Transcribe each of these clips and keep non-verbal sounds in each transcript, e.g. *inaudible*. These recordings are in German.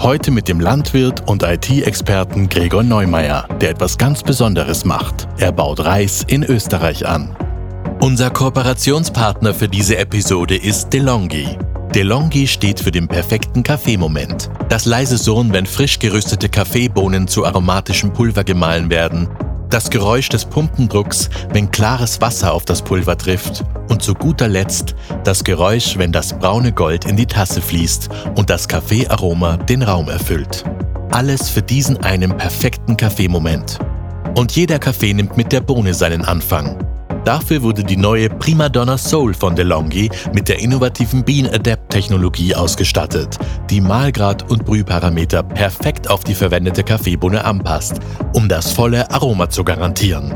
Heute mit dem Landwirt und IT-Experten Gregor Neumeier, der etwas ganz Besonderes macht. Er baut Reis in Österreich an. Unser Kooperationspartner für diese Episode ist DeLonghi. DeLonghi steht für den perfekten Kaffeemoment. Das leise Surren, wenn frisch geröstete Kaffeebohnen zu aromatischem Pulver gemahlen werden. Das Geräusch des Pumpendrucks, wenn klares Wasser auf das Pulver trifft. Und zu guter Letzt das Geräusch, wenn das braune Gold in die Tasse fließt und das Kaffeearoma den Raum erfüllt. Alles für diesen einen perfekten Kaffeemoment. Und jeder Kaffee nimmt mit der Bohne seinen Anfang. Dafür wurde die neue Prima Donna Soul von DeLonghi mit der innovativen Bean Adapt Technologie ausgestattet, die Mahlgrad und Brühparameter perfekt auf die verwendete Kaffeebohne anpasst, um das volle Aroma zu garantieren.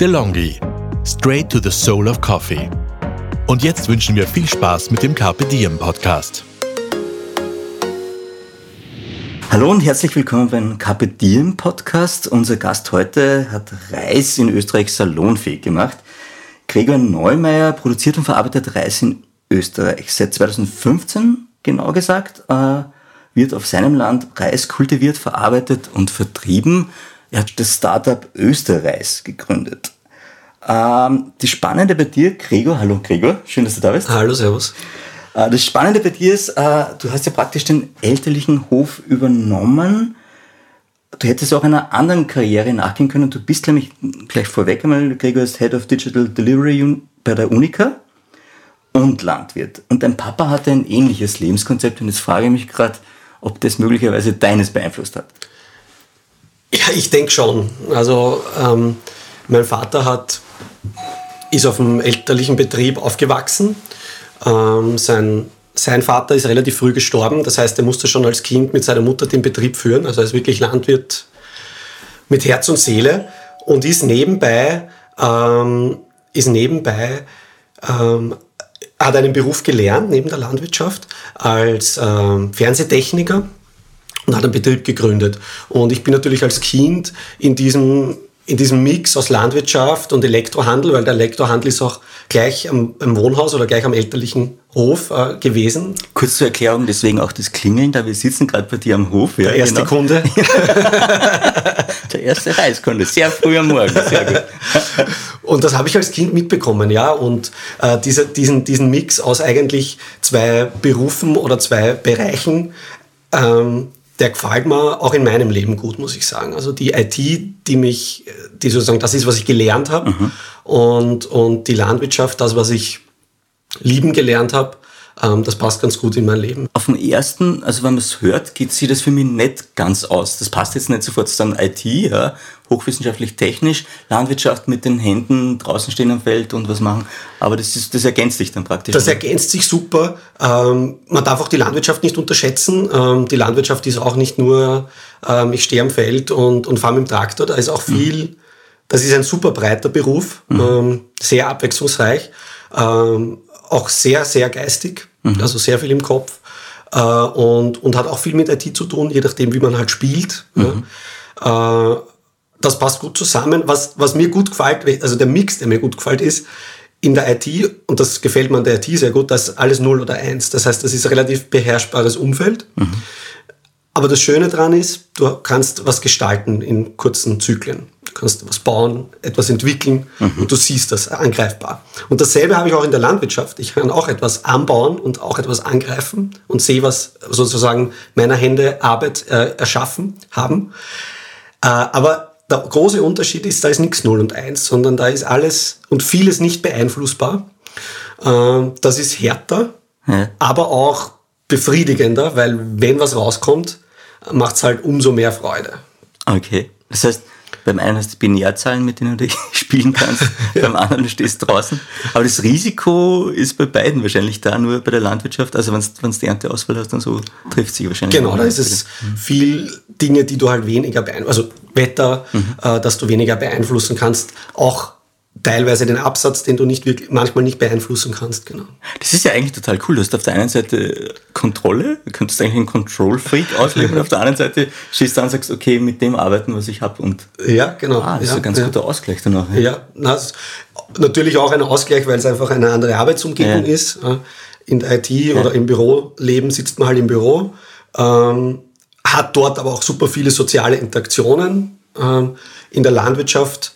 DeLonghi. Straight to the Soul of Coffee. Und jetzt wünschen wir viel Spaß mit dem Carpe Diem Podcast. Hallo und herzlich willkommen beim Carpe Diem Podcast. Unser Gast heute hat Reis in Österreich salonfähig gemacht. Gregor Neumeier produziert und verarbeitet Reis in Österreich. Seit 2015, genau gesagt, äh, wird auf seinem Land Reis kultiviert, verarbeitet und vertrieben. Er hat das Startup Österreich gegründet. Ähm, das Spannende bei dir, Gregor, hallo Gregor, schön, dass du da bist. Hallo, servus. Äh, das Spannende bei dir ist, äh, du hast ja praktisch den elterlichen Hof übernommen. Du hättest auch einer anderen Karriere nachgehen können. Du bist nämlich gleich vorweg einmal, Gregor ist Head of Digital Delivery bei der Unica und Landwirt. Und dein Papa hatte ein ähnliches Lebenskonzept und jetzt frage ich mich gerade, ob das möglicherweise deines beeinflusst hat. Ja, ich denke schon. Also ähm, mein Vater hat, ist auf einem elterlichen Betrieb aufgewachsen. Ähm, sein, sein Vater ist relativ früh gestorben. Das heißt, er musste schon als Kind mit seiner Mutter den Betrieb führen. Also er ist wirklich Landwirt mit Herz und Seele und ist nebenbei, ähm, ist nebenbei ähm, hat einen Beruf gelernt neben der Landwirtschaft als ähm, Fernsehtechniker und hat einen Betrieb gegründet. Und ich bin natürlich als Kind in diesem in diesem Mix aus Landwirtschaft und Elektrohandel, weil der Elektrohandel ist auch gleich am, am Wohnhaus oder gleich am elterlichen Hof äh, gewesen. Kurz zur Erklärung, deswegen auch das Klingeln, da wir sitzen gerade bei dir am Hof. Ja, der erste genau. Kunde. *laughs* der erste Reiskunde, sehr früh am Morgen, sehr gut. und das habe ich als Kind mitbekommen, ja. Und äh, diese, diesen, diesen Mix aus eigentlich zwei Berufen oder zwei Bereichen, ähm, der gefällt mir auch in meinem Leben gut, muss ich sagen. Also die IT, die mich, die sozusagen, das ist, was ich gelernt habe. Mhm. Und, und die Landwirtschaft, das, was ich lieben gelernt habe, das passt ganz gut in mein Leben. Auf den ersten, also wenn man es hört, geht sie das für mich nicht ganz aus. Das passt jetzt nicht sofort zu dann IT, ja, hochwissenschaftlich technisch, Landwirtschaft mit den Händen draußen stehen am Feld und was machen. Aber das, ist, das ergänzt sich dann praktisch. Das ergänzt sich super. Ähm, man darf auch die Landwirtschaft nicht unterschätzen. Ähm, die Landwirtschaft ist auch nicht nur, ähm, ich stehe am Feld und, und fahre mit dem Traktor. Da ist auch viel, mhm. das ist ein super breiter Beruf, mhm. Ähm, sehr abwechslungsreich. Ähm, auch sehr, sehr geistig, mhm. also sehr viel im Kopf äh, und, und hat auch viel mit IT zu tun, je nachdem, wie man halt spielt. Mhm. Ja. Äh, das passt gut zusammen. Was, was mir gut gefällt, also der Mix, der mir gut gefällt, ist, in der IT, und das gefällt mir an der IT sehr gut, das ist alles 0 oder 1. Das heißt, das ist ein relativ beherrschbares Umfeld. Mhm. Aber das Schöne daran ist, du kannst was gestalten in kurzen Zyklen. Du kannst was bauen, etwas entwickeln mhm. und du siehst das angreifbar. Und dasselbe habe ich auch in der Landwirtschaft. Ich kann auch etwas anbauen und auch etwas angreifen und sehe, was sozusagen meiner Hände Arbeit äh, erschaffen haben. Äh, aber der große Unterschied ist, da ist nichts 0 und 1, sondern da ist alles und vieles nicht beeinflussbar. Äh, das ist härter, ja. aber auch befriedigender, weil wenn was rauskommt, macht es halt umso mehr Freude. Okay. Das heißt, Beim einen hast du Binärzahlen, mit denen du *laughs* spielen kannst, ja. beim anderen du stehst draußen. Aber das Risiko ist bei beiden wahrscheinlich da, nur bei der Landwirtschaft. Also wenn du die Ernteausfall hast und so, trifft sich wahrscheinlich. Genau, da ist es mhm. viel Dinge, die du halt weniger beeinflussen, also Wetter, mhm. äh, dass du weniger beeinflussen kannst. Auch teilweise den Absatz, den du nicht wirklich, manchmal nicht beeinflussen kannst, genau. Das ist ja eigentlich total cool. Du hast auf der einen Seite Kontrolle, du könntest eigentlich einen Control-Freak ausleben und auf der anderen Seite stehst du da und sagst, okay, mit dem arbeiten, was ich habe und ja, genau. Ah, das ja, ist ein ganz ja. guter Ausgleich danach. Ja, ja na, natürlich auch ein Ausgleich, weil es einfach eine andere Arbeitsumgebung ist. In der IT oder im Büroleben sitzt man halt im Büro, ähm, hat dort aber auch super viele soziale Interaktionen. Ähm, in der Landwirtschaft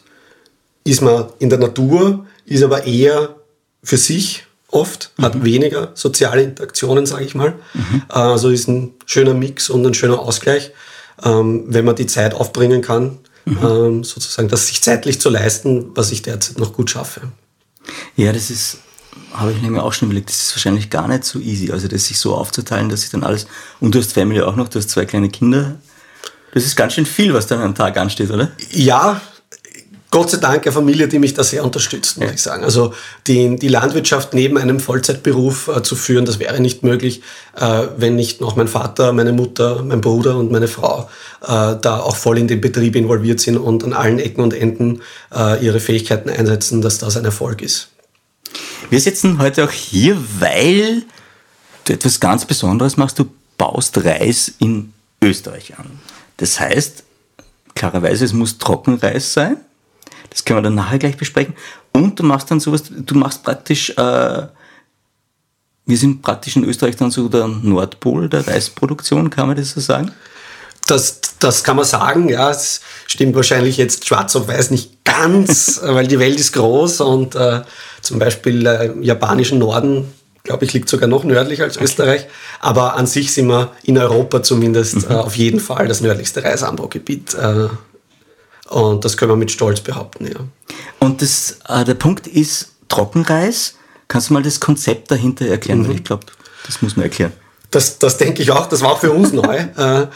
ist man in der Natur, ist aber eher für sich oft, mhm. hat weniger soziale Interaktionen, sage ich mal. Mhm. Also ist ein schöner Mix und ein schöner Ausgleich, ähm, wenn man die Zeit aufbringen kann, mhm. ähm, sozusagen das sich zeitlich zu leisten, was ich derzeit noch gut schaffe. Ja, das ist, habe ich mir auch schon überlegt, das ist wahrscheinlich gar nicht so easy. Also das sich so aufzuteilen, dass ich dann alles, und du hast Family auch noch, du hast zwei kleine Kinder. Das ist ganz schön viel, was dann am Tag ansteht, oder? Ja, Gott sei Dank eine Familie, die mich da sehr unterstützt, muss ich sagen. Also die, die Landwirtschaft neben einem Vollzeitberuf äh, zu führen, das wäre nicht möglich, äh, wenn nicht noch mein Vater, meine Mutter, mein Bruder und meine Frau äh, da auch voll in den Betrieb involviert sind und an allen Ecken und Enden äh, ihre Fähigkeiten einsetzen, dass das ein Erfolg ist. Wir sitzen heute auch hier, weil du etwas ganz Besonderes machst. Du baust Reis in Österreich an. Das heißt, klarerweise, es muss Trockenreis sein. Das können wir dann nachher gleich besprechen. Und du machst dann sowas, du machst praktisch, äh, wir sind praktisch in Österreich dann so der Nordpol der Reisproduktion, kann man das so sagen? Das, das kann man sagen, ja. Es stimmt wahrscheinlich jetzt schwarz auf weiß nicht ganz, *laughs* weil die Welt ist groß und äh, zum Beispiel äh, im japanischen Norden, glaube ich, liegt sogar noch nördlicher als okay. Österreich. Aber an sich sind wir in Europa zumindest mhm. äh, auf jeden Fall das nördlichste Reisanbaugebiet äh, und das können wir mit Stolz behaupten, ja. Und das, äh, der Punkt ist Trockenreis. Kannst du mal das Konzept dahinter erklären? Mhm. Weil ich glaube, das muss man erklären. Das, das denke ich auch. Das war auch für uns *laughs* neu, äh, äh,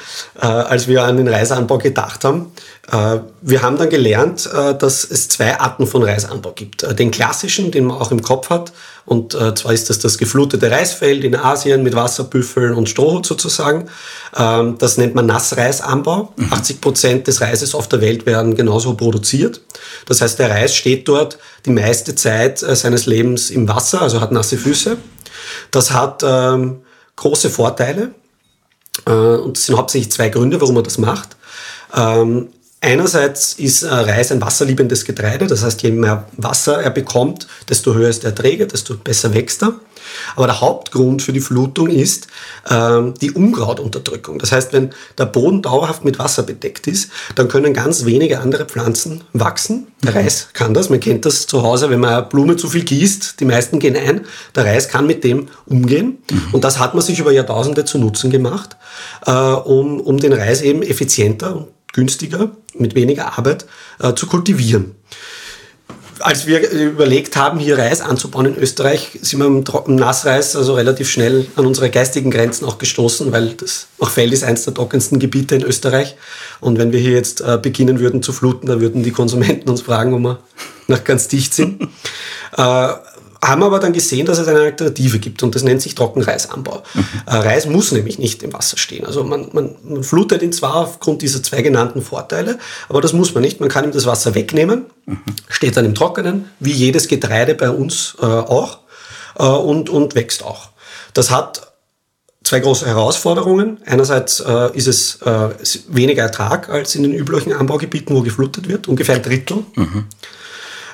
als wir an den Reisanbau gedacht haben. Äh, wir haben dann gelernt, äh, dass es zwei Arten von Reisanbau gibt. Äh, den klassischen, den man auch im Kopf hat. Und äh, zwar ist das das geflutete Reisfeld in Asien mit Wasserbüffeln und Strohhut sozusagen. Ähm, das nennt man Nassreisanbau. Mhm. 80 Prozent des Reises auf der Welt werden genauso produziert. Das heißt, der Reis steht dort die meiste Zeit seines Lebens im Wasser, also hat nasse Füße. Das hat... Ähm, große Vorteile. Äh, und es sind hauptsächlich zwei Gründe, warum man das macht. Ähm, einerseits ist äh, Reis ein wasserliebendes Getreide, das heißt, je mehr Wasser er bekommt, desto höher ist der Erträge, desto besser wächst er. Aber der Hauptgrund für die Flutung ist ähm, die Unkrautunterdrückung. Das heißt, wenn der Boden dauerhaft mit Wasser bedeckt ist, dann können ganz wenige andere Pflanzen wachsen. Der mhm. Reis kann das. Man kennt das zu Hause, wenn man eine Blume zu viel gießt. Die meisten gehen ein. Der Reis kann mit dem umgehen. Mhm. Und das hat man sich über Jahrtausende zu Nutzen gemacht, äh, um, um den Reis eben effizienter günstiger, mit weniger Arbeit äh, zu kultivieren als wir überlegt haben, hier Reis anzubauen in Österreich, sind wir im Nassreis also relativ schnell an unsere geistigen Grenzen auch gestoßen, weil das Machfeld ist eines der trockensten Gebiete in Österreich. Und wenn wir hier jetzt äh, beginnen würden zu fluten, dann würden die Konsumenten uns fragen, ob wir *laughs* noch ganz dicht sind. äh, haben aber dann gesehen, dass es eine Alternative gibt und das nennt sich Trockenreisanbau. *laughs* Mhm. Reis muss nämlich nicht im Wasser stehen. Also man, man, man, flutet ihn zwar aufgrund dieser zwei genannten Vorteile, aber das muss man nicht. Man kann ihm das Wasser wegnehmen, mhm. steht dann im Trockenen, wie jedes Getreide bei uns äh, auch äh, und, und wächst auch. Das hat zwei große Herausforderungen. Einerseits äh, ist es äh, weniger Ertrag als in den üblichen Anbaugebieten, wo geflutet wird, ungefähr ein Drittel. Mhm.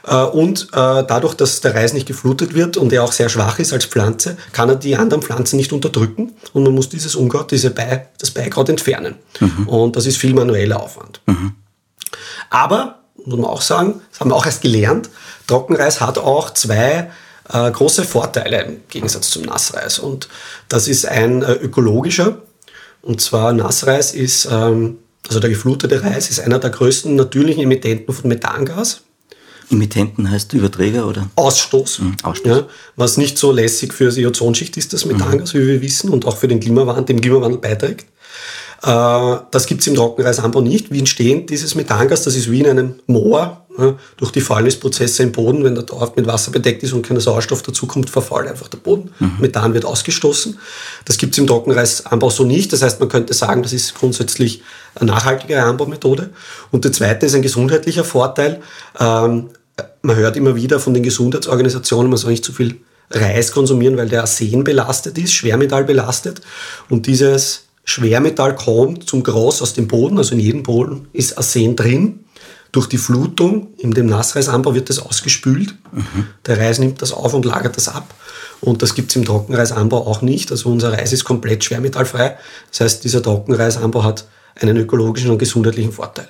Äh, und äh, dadurch, dass der Reis nicht geflutet wird und er auch sehr schwach ist als Pflanze, kann er die anderen Pflanzen nicht unterdrücken und man muss dieses Unkraut, diese Bei, das Beikraut entfernen. Mhm. Und das ist viel manueller Aufwand. Mhm. Aber, muss man auch sagen, das haben wir auch erst gelernt, Trockenreis hat auch zwei äh, große Vorteile im Gegensatz zum Nassreis. Und das ist ein äh, ökologischer. Und zwar Nassreis ist, ähm, also der geflutete Reis ist einer der größten natürlichen Emittenten von Methangas. Emittenten heißt Überträger oder? Ausstoß. Mhm, Ausstoß. Ja, was nicht so lässig für die Ozonschicht ist, das Methangas, mhm. wie wir wissen, und auch für den Klimawandel, dem Klimawandel beiträgt. Äh, das gibt es im Trockenreisanbau nicht. Wie entsteht dieses Methangas? Das ist wie in einem Moor. Durch die Fäulnisprozesse im Boden, wenn der Dorf mit Wasser bedeckt ist und kein Sauerstoff dazukommt, verfault einfach der Boden. Mhm. Methan wird ausgestoßen. Das gibt es im Trockenreisanbau so nicht. Das heißt, man könnte sagen, das ist grundsätzlich eine nachhaltige Anbaumethode. Und der zweite ist ein gesundheitlicher Vorteil. Ähm, man hört immer wieder von den Gesundheitsorganisationen, man soll nicht zu viel Reis konsumieren, weil der Arsen belastet ist, Schwermetall belastet. Und dieses Schwermetall kommt zum Groß aus dem Boden, also in jedem Boden ist Arsen drin. Durch die Flutung in dem Nassreisanbau wird das ausgespült. Mhm. Der Reis nimmt das auf und lagert das ab. Und das gibt es im Trockenreisanbau auch nicht. Also unser Reis ist komplett schwermetallfrei. Das heißt, dieser Trockenreisanbau hat einen ökologischen und gesundheitlichen Vorteil.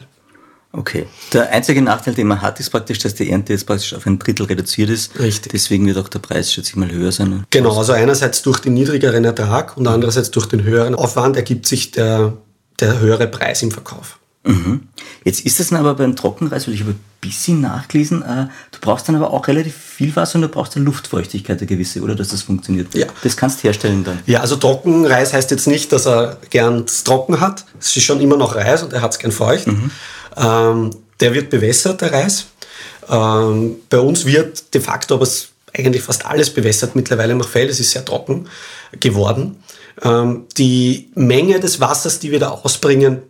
Okay. Der einzige Nachteil, den man hat, ist praktisch, dass die Ernte jetzt praktisch auf ein Drittel reduziert ist. Richtig. Deswegen wird auch der Preis, schätze ich mal, höher sein. Genau, also einerseits durch den niedrigeren Ertrag und andererseits durch den höheren Aufwand ergibt sich der, der höhere Preis im Verkauf. Mhm. Jetzt ist es dann aber beim Trockenreis, weil ich habe ein bisschen nachgelesen, äh, du brauchst dann aber auch relativ viel Wasser und du brauchst eine Luftfeuchtigkeit, eine gewisse, oder dass das funktioniert. Ja. Das kannst du herstellen dann. Ja, also Trockenreis heißt jetzt nicht, dass er gern trocken hat. Es ist schon immer noch Reis und er hat es gern feucht. Mhm. Ähm, der wird bewässert, der Reis. Ähm, bei uns wird de facto aber eigentlich fast alles bewässert mittlerweile im Feld. Es ist sehr trocken geworden. Ähm, die Menge des Wassers, die wir da ausbringen,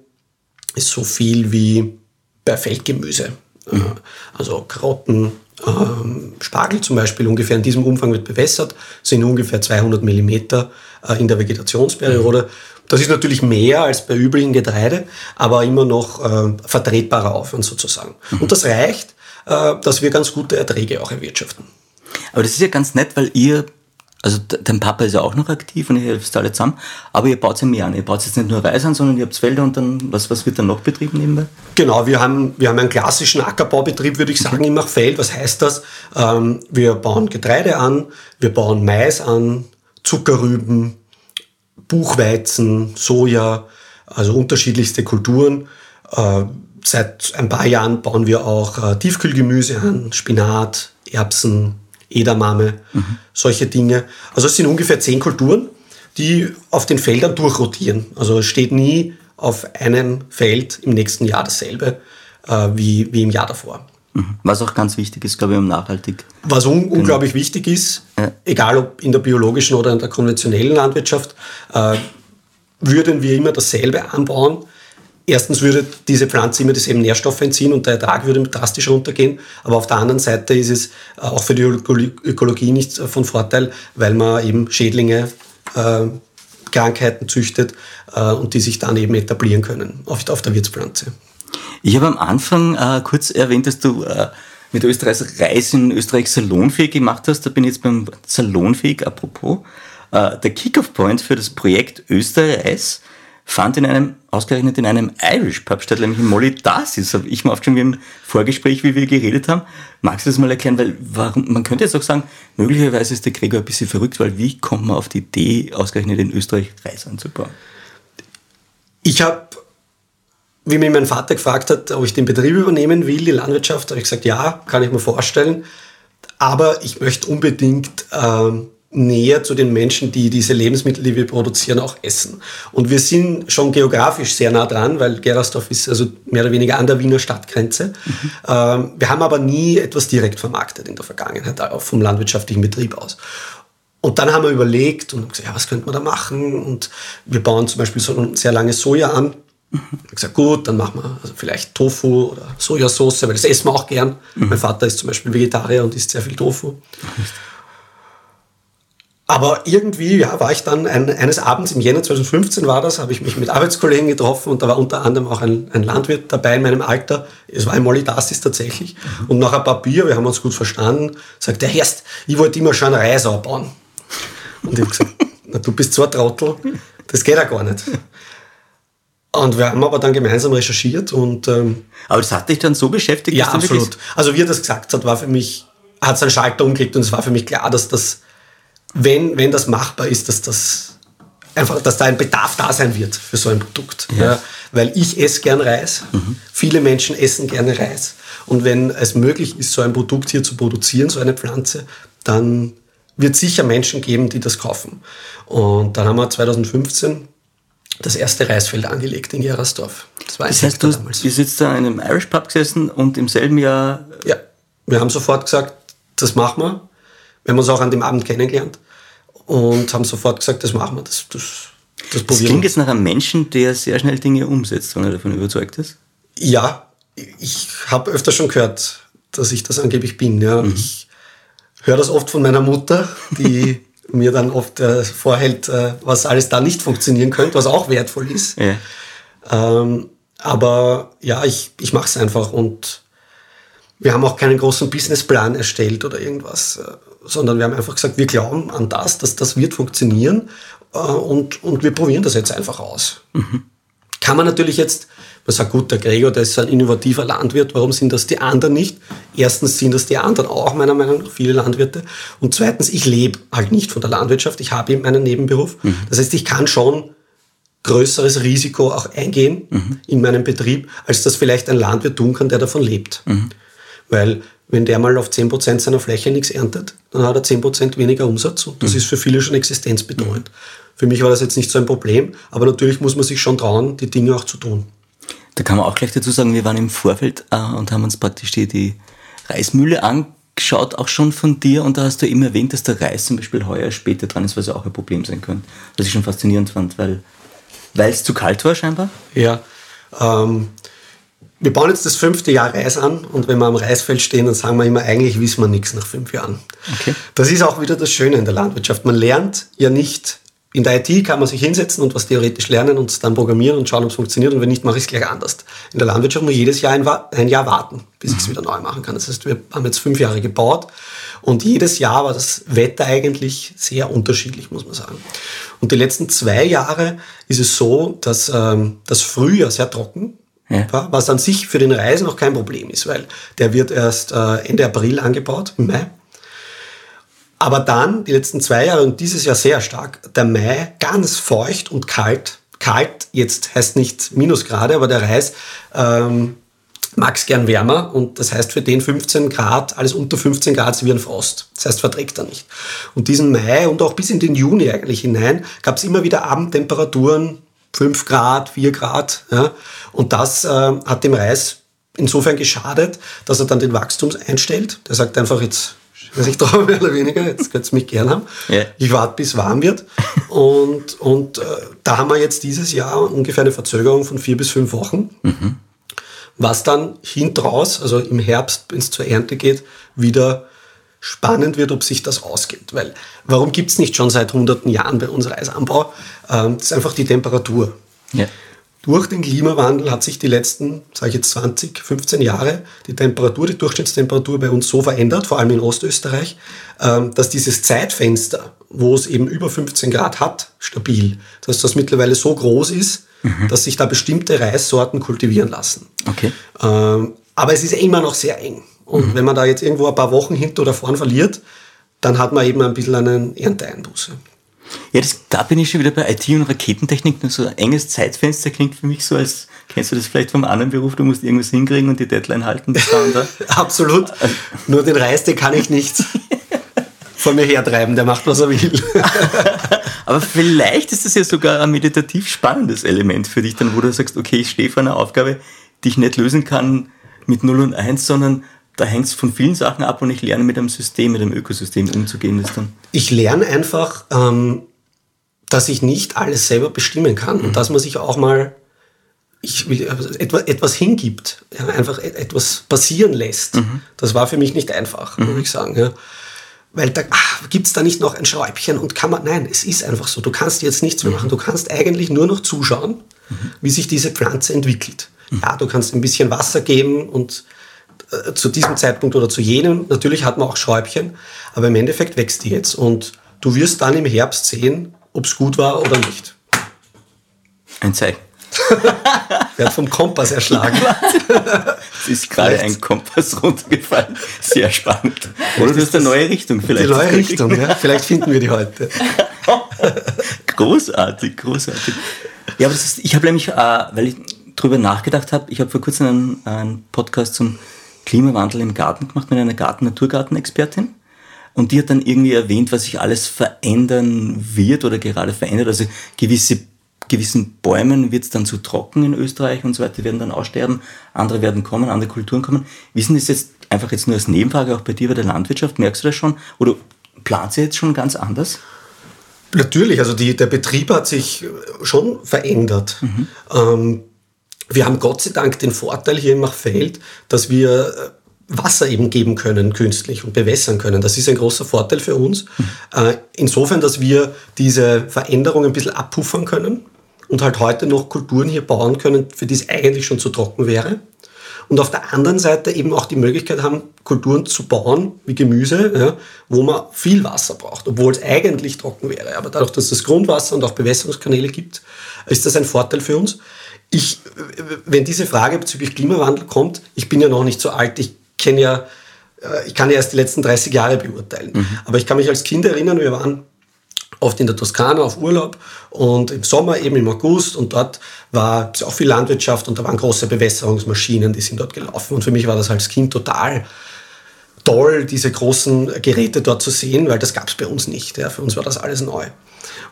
ist so viel wie bei Feldgemüse. Mhm. Also Karotten, ähm, Spargel zum Beispiel ungefähr in diesem Umfang wird bewässert, sind ungefähr 200 Millimeter äh, in der Vegetationsperiode. Mhm. Das ist natürlich mehr als bei üblichen Getreide, aber immer noch äh, vertretbarer Aufwand sozusagen. Mhm. Und das reicht, äh, dass wir ganz gute Erträge auch erwirtschaften. Aber das ist ja ganz nett, weil ihr, also dein Papa ist ja auch noch aktiv und ihr helft alle zusammen, aber ihr baut ja mehr an. Ihr baut jetzt nicht nur Reis an, sondern ihr habt Felder und dann, was, was wird dann noch betrieben nebenbei? Genau, wir haben, wir haben einen klassischen Ackerbaubetrieb, würde ich sagen, okay. im Machfeld. Was heißt das? Ähm, wir bauen Getreide an, wir bauen Mais an, Zuckerrüben, Buchweizen, Soja, also unterschiedlichste Kulturen. Äh, seit ein paar Jahren bauen wir auch äh, Tiefkühlgemüse an, Spinat, Erbsen, Edamame, mhm. solche Dinge. Also es sind ungefähr zehn Kulturen, die auf den Feldern durchrotieren. Also es steht nie auf einem Feld im nächsten Jahr dasselbe äh, wie, wie im Jahr davor. Was auch ganz wichtig ist, glaube ich, um nachhaltig. Was un genau. unglaublich wichtig ist, ja. egal ob in der biologischen oder in der konventionellen Landwirtschaft, äh, würden wir immer dasselbe anbauen. Erstens würde diese Pflanze immer dieselben Nährstoffe entziehen und der Ertrag würde drastisch runtergehen. Aber auf der anderen Seite ist es äh, auch für die Ökologie nicht von Vorteil, weil man eben Schädlinge, äh, Krankheiten züchtet äh, und die sich dann eben etablieren können auf, auf der Wirtspflanze. Ich habe am Anfang äh, kurz erwähnt, dass du äh, mit Österreichs Reis in Österreich salonfähig gemacht hast. Da bin ich jetzt beim salonfähig. Apropos, äh, der Kickoff-Point für das Projekt Österreich fand in einem, ausgerechnet in einem Irish Pub statt, nämlich in Molly Darcy's, habe ich mal aufgeschrieben im Vorgespräch, wie wir geredet haben. Magst du das mal erklären? Weil warum, man könnte jetzt auch sagen, möglicherweise ist der Gregor ein bisschen verrückt, weil wie kommt man auf die Idee, ausgerechnet in Österreich Reis anzubauen? Ich habe wie mich mein Vater gefragt hat, ob ich den Betrieb übernehmen will, die Landwirtschaft, habe ich gesagt, ja, kann ich mir vorstellen. Aber ich möchte unbedingt äh, näher zu den Menschen, die diese Lebensmittel, die wir produzieren, auch essen. Und wir sind schon geografisch sehr nah dran, weil Gerasdorf ist also mehr oder weniger an der Wiener Stadtgrenze. Mhm. Ähm, wir haben aber nie etwas direkt vermarktet in der Vergangenheit, auch vom landwirtschaftlichen Betrieb aus. Und dann haben wir überlegt und gesagt, ja, was könnte man da machen? Und wir bauen zum Beispiel so ein sehr langes Soja an Mhm. Ich habe gesagt, gut, dann machen wir also vielleicht Tofu oder Sojasauce, weil das essen wir auch gern. Mhm. Mein Vater ist zum Beispiel Vegetarier und isst sehr viel Tofu. Aber irgendwie ja, war ich dann ein, eines Abends im Jänner 2015 war das, habe ich mich mit Arbeitskollegen getroffen und da war unter anderem auch ein, ein Landwirt dabei in meinem Alter. Es war ein Molly Dassis tatsächlich. Mhm. Und nach ein paar Bier, wir haben uns gut verstanden, sagt der Herst, ich wollte immer schon Reis bauen. Und ich habe gesagt, *laughs* na, du bist so ein Trottel, das geht ja gar nicht. Und wir haben aber dann gemeinsam recherchiert und. Ähm, aber das hat dich dann so beschäftigt? Ja, absolut. Also wie er das gesagt hat, war für mich, hat es einen Schalter umgelegt und es war für mich klar, dass das, wenn, wenn das machbar ist, dass das einfach, dass da ein Bedarf da sein wird für so ein Produkt. Ja. ja weil ich esse gern Reis. Mhm. Viele Menschen essen gerne Reis. Und wenn es möglich ist, so ein Produkt hier zu produzieren, so eine Pflanze, dann wird es sicher Menschen geben, die das kaufen. Und dann haben wir 2015 das erste Reisfeld angelegt in Gerasdorf. Das, das heißt, du damals. bist jetzt da in einem Irish Pub gesessen und im selben Jahr... Ja, wir haben sofort gesagt, das machen wir. Wir haben uns auch an dem Abend kennengelernt und haben sofort gesagt, das machen wir, das, das, das probieren Das klingt jetzt nach einem Menschen, der sehr schnell Dinge umsetzt, wenn er davon überzeugt ist. Ja, ich habe öfter schon gehört, dass ich das angeblich bin. Ja. Mhm. Ich höre das oft von meiner Mutter, die *laughs* mir dann oft äh, vorhält, äh, was alles da nicht funktionieren könnte, was auch wertvoll ist. Ja. Ähm, aber ja, ich, ich mache es einfach und wir haben auch keinen großen Businessplan erstellt oder irgendwas, äh, sondern wir haben einfach gesagt, wir glauben an das, dass das wird funktionieren äh, und, und wir probieren das jetzt einfach aus. Mhm. Kann man natürlich jetzt, man sagt, gut, der Gregor, der ist ein innovativer Landwirt, warum sind das die anderen nicht? Erstens sind das die anderen auch, meiner Meinung nach, viele Landwirte. Und zweitens, ich lebe halt nicht von der Landwirtschaft, ich habe eben meinen Nebenberuf. Mhm. Das heißt, ich kann schon größeres Risiko auch eingehen mhm. in meinem Betrieb, als das vielleicht ein Landwirt tun kann, der davon lebt. Mhm. Weil wenn der mal auf 10% seiner Fläche nichts erntet, dann hat er 10% weniger Umsatz und das mhm. ist für viele schon existenzbedrohend. Für mich war das jetzt nicht so ein Problem, aber natürlich muss man sich schon trauen, die Dinge auch zu tun. Da kann man auch gleich dazu sagen, wir waren im Vorfeld äh, und haben uns praktisch die, die Reismühle angeschaut, auch schon von dir und da hast du eben erwähnt, dass der Reis zum Beispiel heuer später dran ist, was ja auch ein Problem sein könnte. Was ich schon faszinierend fand, weil es zu kalt war scheinbar? Ja, ähm, wir bauen jetzt das fünfte Jahr Reis an und wenn wir am Reisfeld stehen, dann sagen wir immer, eigentlich wissen wir nichts nach fünf Jahren. Okay. Das ist auch wieder das Schöne in der Landwirtschaft. Man lernt ja nicht, in der IT kann man sich hinsetzen und was theoretisch lernen und dann programmieren und schauen, ob es funktioniert und wenn nicht, mache ich es gleich anders. In der Landwirtschaft muss man jedes Jahr ein, ein Jahr warten, bis ich es mhm. wieder neu machen kann. Das heißt, wir haben jetzt fünf Jahre gebaut und jedes Jahr war das Wetter eigentlich sehr unterschiedlich, muss man sagen. Und die letzten zwei Jahre ist es so, dass ähm, das Frühjahr sehr trocken ja. Was an sich für den Reis noch kein Problem ist, weil der wird erst äh, Ende April angebaut, im Mai. Aber dann, die letzten zwei Jahre und dieses Jahr sehr stark, der Mai ganz feucht und kalt. Kalt jetzt heißt nicht Minusgrade, aber der Reis ähm, mag es gern wärmer und das heißt für den 15 Grad, alles unter 15 Grad ist wie ein Frost. Das heißt, verträgt er nicht. Und diesen Mai und auch bis in den Juni eigentlich hinein gab es immer wieder Abendtemperaturen 5 Grad, 4 Grad. Ja. Und das äh, hat dem Reis insofern geschadet, dass er dann den Wachstum einstellt. Der sagt einfach jetzt, ich traue mehr oder weniger, jetzt könnt ihr mich gern haben. Yeah. Ich warte, bis warm wird. Und, und äh, da haben wir jetzt dieses Jahr ungefähr eine Verzögerung von vier bis fünf Wochen. Mhm. Was dann hintraus, also im Herbst, wenn es zur Ernte geht, wieder spannend wird, ob sich das ausgeht. Weil warum gibt es nicht schon seit hunderten Jahren bei uns Reisanbau? Ähm, das ist einfach die Temperatur. Ja. Durch den Klimawandel hat sich die letzten, sage ich jetzt 20, 15 Jahre, die Temperatur, die Durchschnittstemperatur bei uns so verändert, vor allem in Ostösterreich, ähm, dass dieses Zeitfenster, wo es eben über 15 Grad hat, stabil, dass das mittlerweile so groß ist, mhm. dass sich da bestimmte Reissorten kultivieren lassen. Okay. Ähm, aber es ist immer noch sehr eng. Und mhm. wenn man da jetzt irgendwo ein paar Wochen hinten oder vorn verliert, dann hat man eben ein bisschen einen Ernteeinbuße. Ja, das, da bin ich schon wieder bei IT und Raketentechnik. So ein enges Zeitfenster klingt für mich so, als kennst du das vielleicht vom anderen Beruf, du musst irgendwas hinkriegen und die Deadline halten. *laughs* Absolut. Nur den Reis, den kann ich nicht *laughs* von mir hertreiben, der macht, was er will. *laughs* Aber vielleicht ist das ja sogar ein meditativ spannendes Element für dich, dann wo du sagst, okay, ich stehe vor einer Aufgabe, die ich nicht lösen kann mit 0 und 1, sondern da hängt es von vielen Sachen ab und ich lerne mit einem System, mit einem Ökosystem umzugehen. Das dann ich lerne einfach, ähm, dass ich nicht alles selber bestimmen kann mhm. und dass man sich auch mal ich will, also etwas, etwas hingibt, ja, einfach e-, etwas passieren lässt. Mhm. Das war für mich nicht einfach, mhm. muss ich sagen. Ja. Weil da gibt es da nicht noch ein Schräubchen und kann man, nein, es ist einfach so. Du kannst jetzt nichts mehr mhm. machen. Du kannst eigentlich nur noch zuschauen, mhm. wie sich diese Pflanze entwickelt. Mhm. Ja, du kannst ein bisschen Wasser geben und äh, zu diesem Zeitpunkt oder zu jenem. Natürlich hat man auch Schräubchen, aber im Endeffekt wächst die jetzt und du wirst dann im Herbst sehen, ob es gut war oder nicht. Ein Zeichen. *laughs* Wird vom Kompass erschlagen. *laughs* es ist gerade ein Kompass runtergefallen. Sehr spannend. Oder du hast eine neue Richtung vielleicht. Die neue Richtung, ja. Vielleicht finden wir die heute. *laughs* großartig, großartig. Ja, aber das ist, ich habe nämlich, äh, weil ich drüber nachgedacht habe, ich habe vor kurzem einen, einen Podcast zum Klimawandel im Garten gemacht mit einer Garten-Naturgarten-Expertin. Und die hat dann irgendwie erwähnt, was sich alles verändern wird oder gerade verändert. Also gewisse gewissen Bäumen wird es dann zu trocken in Österreich und so weiter, die werden dann aussterben, andere werden kommen, andere Kulturen kommen. Wissen das jetzt einfach jetzt nur als Nebenfrage auch bei dir bei der Landwirtschaft? Merkst du das schon? Oder plant sie jetzt schon ganz anders? Natürlich, also die, der Betrieb hat sich schon verändert. Mhm. Ähm, wir haben Gott sei Dank den Vorteil hier im Machfeld, dass wir äh, Wasser eben geben können, künstlich und bewässern können. Das ist ein großer Vorteil für uns. Mhm. insofern, dass wir diese Veränderung ein bisschen abpuffern können und halt heute noch Kulturen hier bauen können, für die es eigentlich schon zu trocken wäre. Und auf der anderen Seite eben auch die Möglichkeit haben, Kulturen zu bauen, wie Gemüse, ja, wo man viel Wasser braucht, obwohl es eigentlich trocken wäre. Aber dadurch, dass es Grundwasser und auch Bewässerungskanäle gibt, ist das ein Vorteil für uns. Ich, wenn diese Frage bezüglich Klimawandel kommt, ich bin ja noch nicht so alt, ich kenne ja, äh, ich kann ja erst die letzten 30 Jahre beurteilen. Mhm. Aber ich kann mich als Kind erinnern, wir waren oft in der Toskana auf Urlaub und im Sommer eben im August und dort war auch viel Landwirtschaft und da waren große Bewässerungsmaschinen, die sind dort gelaufen und für mich war das als Kind total toll, diese großen Geräte dort zu sehen, weil das gab es bei uns nicht. Ja. Für uns war das alles neu.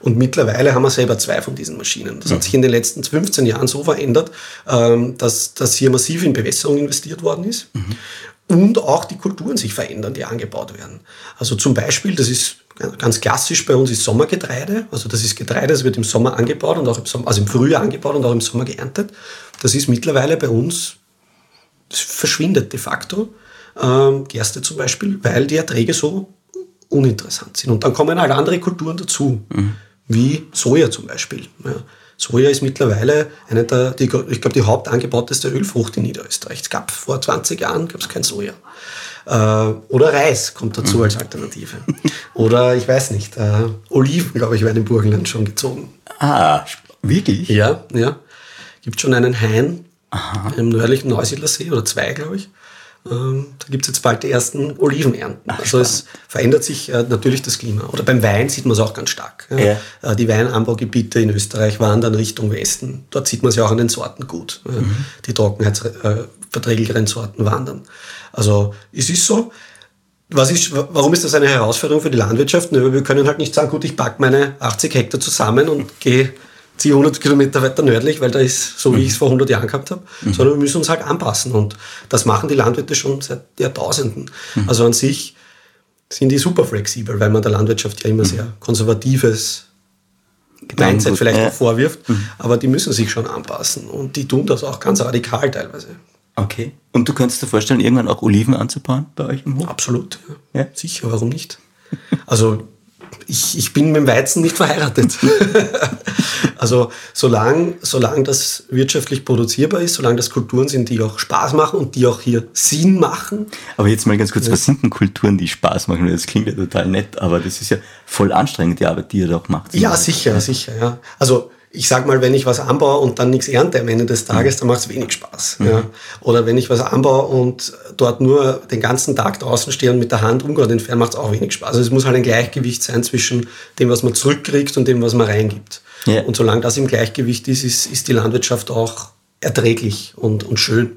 Und mittlerweile haben wir selber zwei von diesen Maschinen. Das hat sich in den letzten 15 Jahren so verändert, ähm, dass, dass hier massiv in Bewässerung investiert worden ist. Mhm und auch die Kulturen sich verändern, die angebaut werden. Also zum Beispiel, das ist ganz klassisch bei uns ist Sommergetreide. Also das ist Getreide, das wird im Sommer angebaut und auch im Sommer, also im Frühjahr angebaut und auch im Sommer geerntet. Das ist mittlerweile bei uns, verschwindet de facto. Ähm, Gerste zum Beispiel, weil die Erträge so uninteressant sind. Und dann kommen halt andere Kulturen dazu, mhm. wie Soja zum Beispiel. Ja. Soja ist mittlerweile eine der, die, ich glaube, die hauptangebauteste Ölfrucht in Niederösterreich. Es gab vor 20 Jahren gab es kein Soja. Äh, oder Reis kommt dazu als Alternative. Oder ich weiß nicht, äh, Oliven, glaube ich, werden im Burgenland schon gezogen. Ah, wirklich? Ja, ja. Gibt schon einen Hain Aha. im nördlichen Neusiedler See oder zwei, glaube ich. Ähm, da gibt es jetzt bald die ersten Olivenernten. Ach, also es verändert sich äh, natürlich das Klima. Oder beim Wein sieht man es auch ganz stark. Ja. Ja. Äh, die Weinanbaugebiete in Österreich wandern Richtung Westen. Dort sieht man es ja auch an den Sorten gut. Mhm. Die trockenheitsverträglicheren Sorten wandern. Also es ist so. Was ist, warum ist das eine Herausforderung für die Landwirtschaft? Wir können halt nicht sagen, gut, ich packe meine 80 Hektar zusammen und gehe ziehe 100 Kilometer weiter nördlich, weil da ist so, wie ich es vor 100 Jahren gehabt habe, mhm. sondern wir müssen uns halt anpassen. Und das machen die Landwirte schon seit Jahrtausenden. Mhm. Also an sich sind die super flexibel, weil man der Landwirtschaft ja immer mhm. sehr konservatives Mindset vielleicht ja. vorwirft. Mhm. Aber die müssen sich schon anpassen. Und die tun das auch ganz radikal teilweise. Okay. Und du könntest dir vorstellen, irgendwann auch Oliven anzubauen bei euch im Hof? Absolut. Ja. ja. Sicher, warum nicht? Also ich, ich bin mit dem Weizen nicht verheiratet. *laughs* also solange, solange das wirtschaftlich produzierbar ist, solange das Kulturen sind, die auch Spaß machen und die auch hier Sinn machen. Aber jetzt mal ganz kurz, was sind denn Kulturen, die Spaß machen? Das klingt ja total nett, aber das ist ja voll anstrengend, die Arbeit, die ihr da auch macht. Ja, sicher, sicher. Ja. Also ich sag mal, wenn ich was anbaue und dann nichts ernte am Ende des Tages, mhm. dann macht es wenig Spaß. Mhm. Ja. Oder wenn ich was anbaue und dort nur den ganzen Tag draußen stehe und mit der Hand Unkraut entfernen, macht es auch wenig Spaß. Also es muss halt ein Gleichgewicht sein zwischen dem, was man zurückkriegt und dem, was man reingibt. Ja. Und solange das im Gleichgewicht ist, ist, ist die Landwirtschaft auch erträglich und, und schön.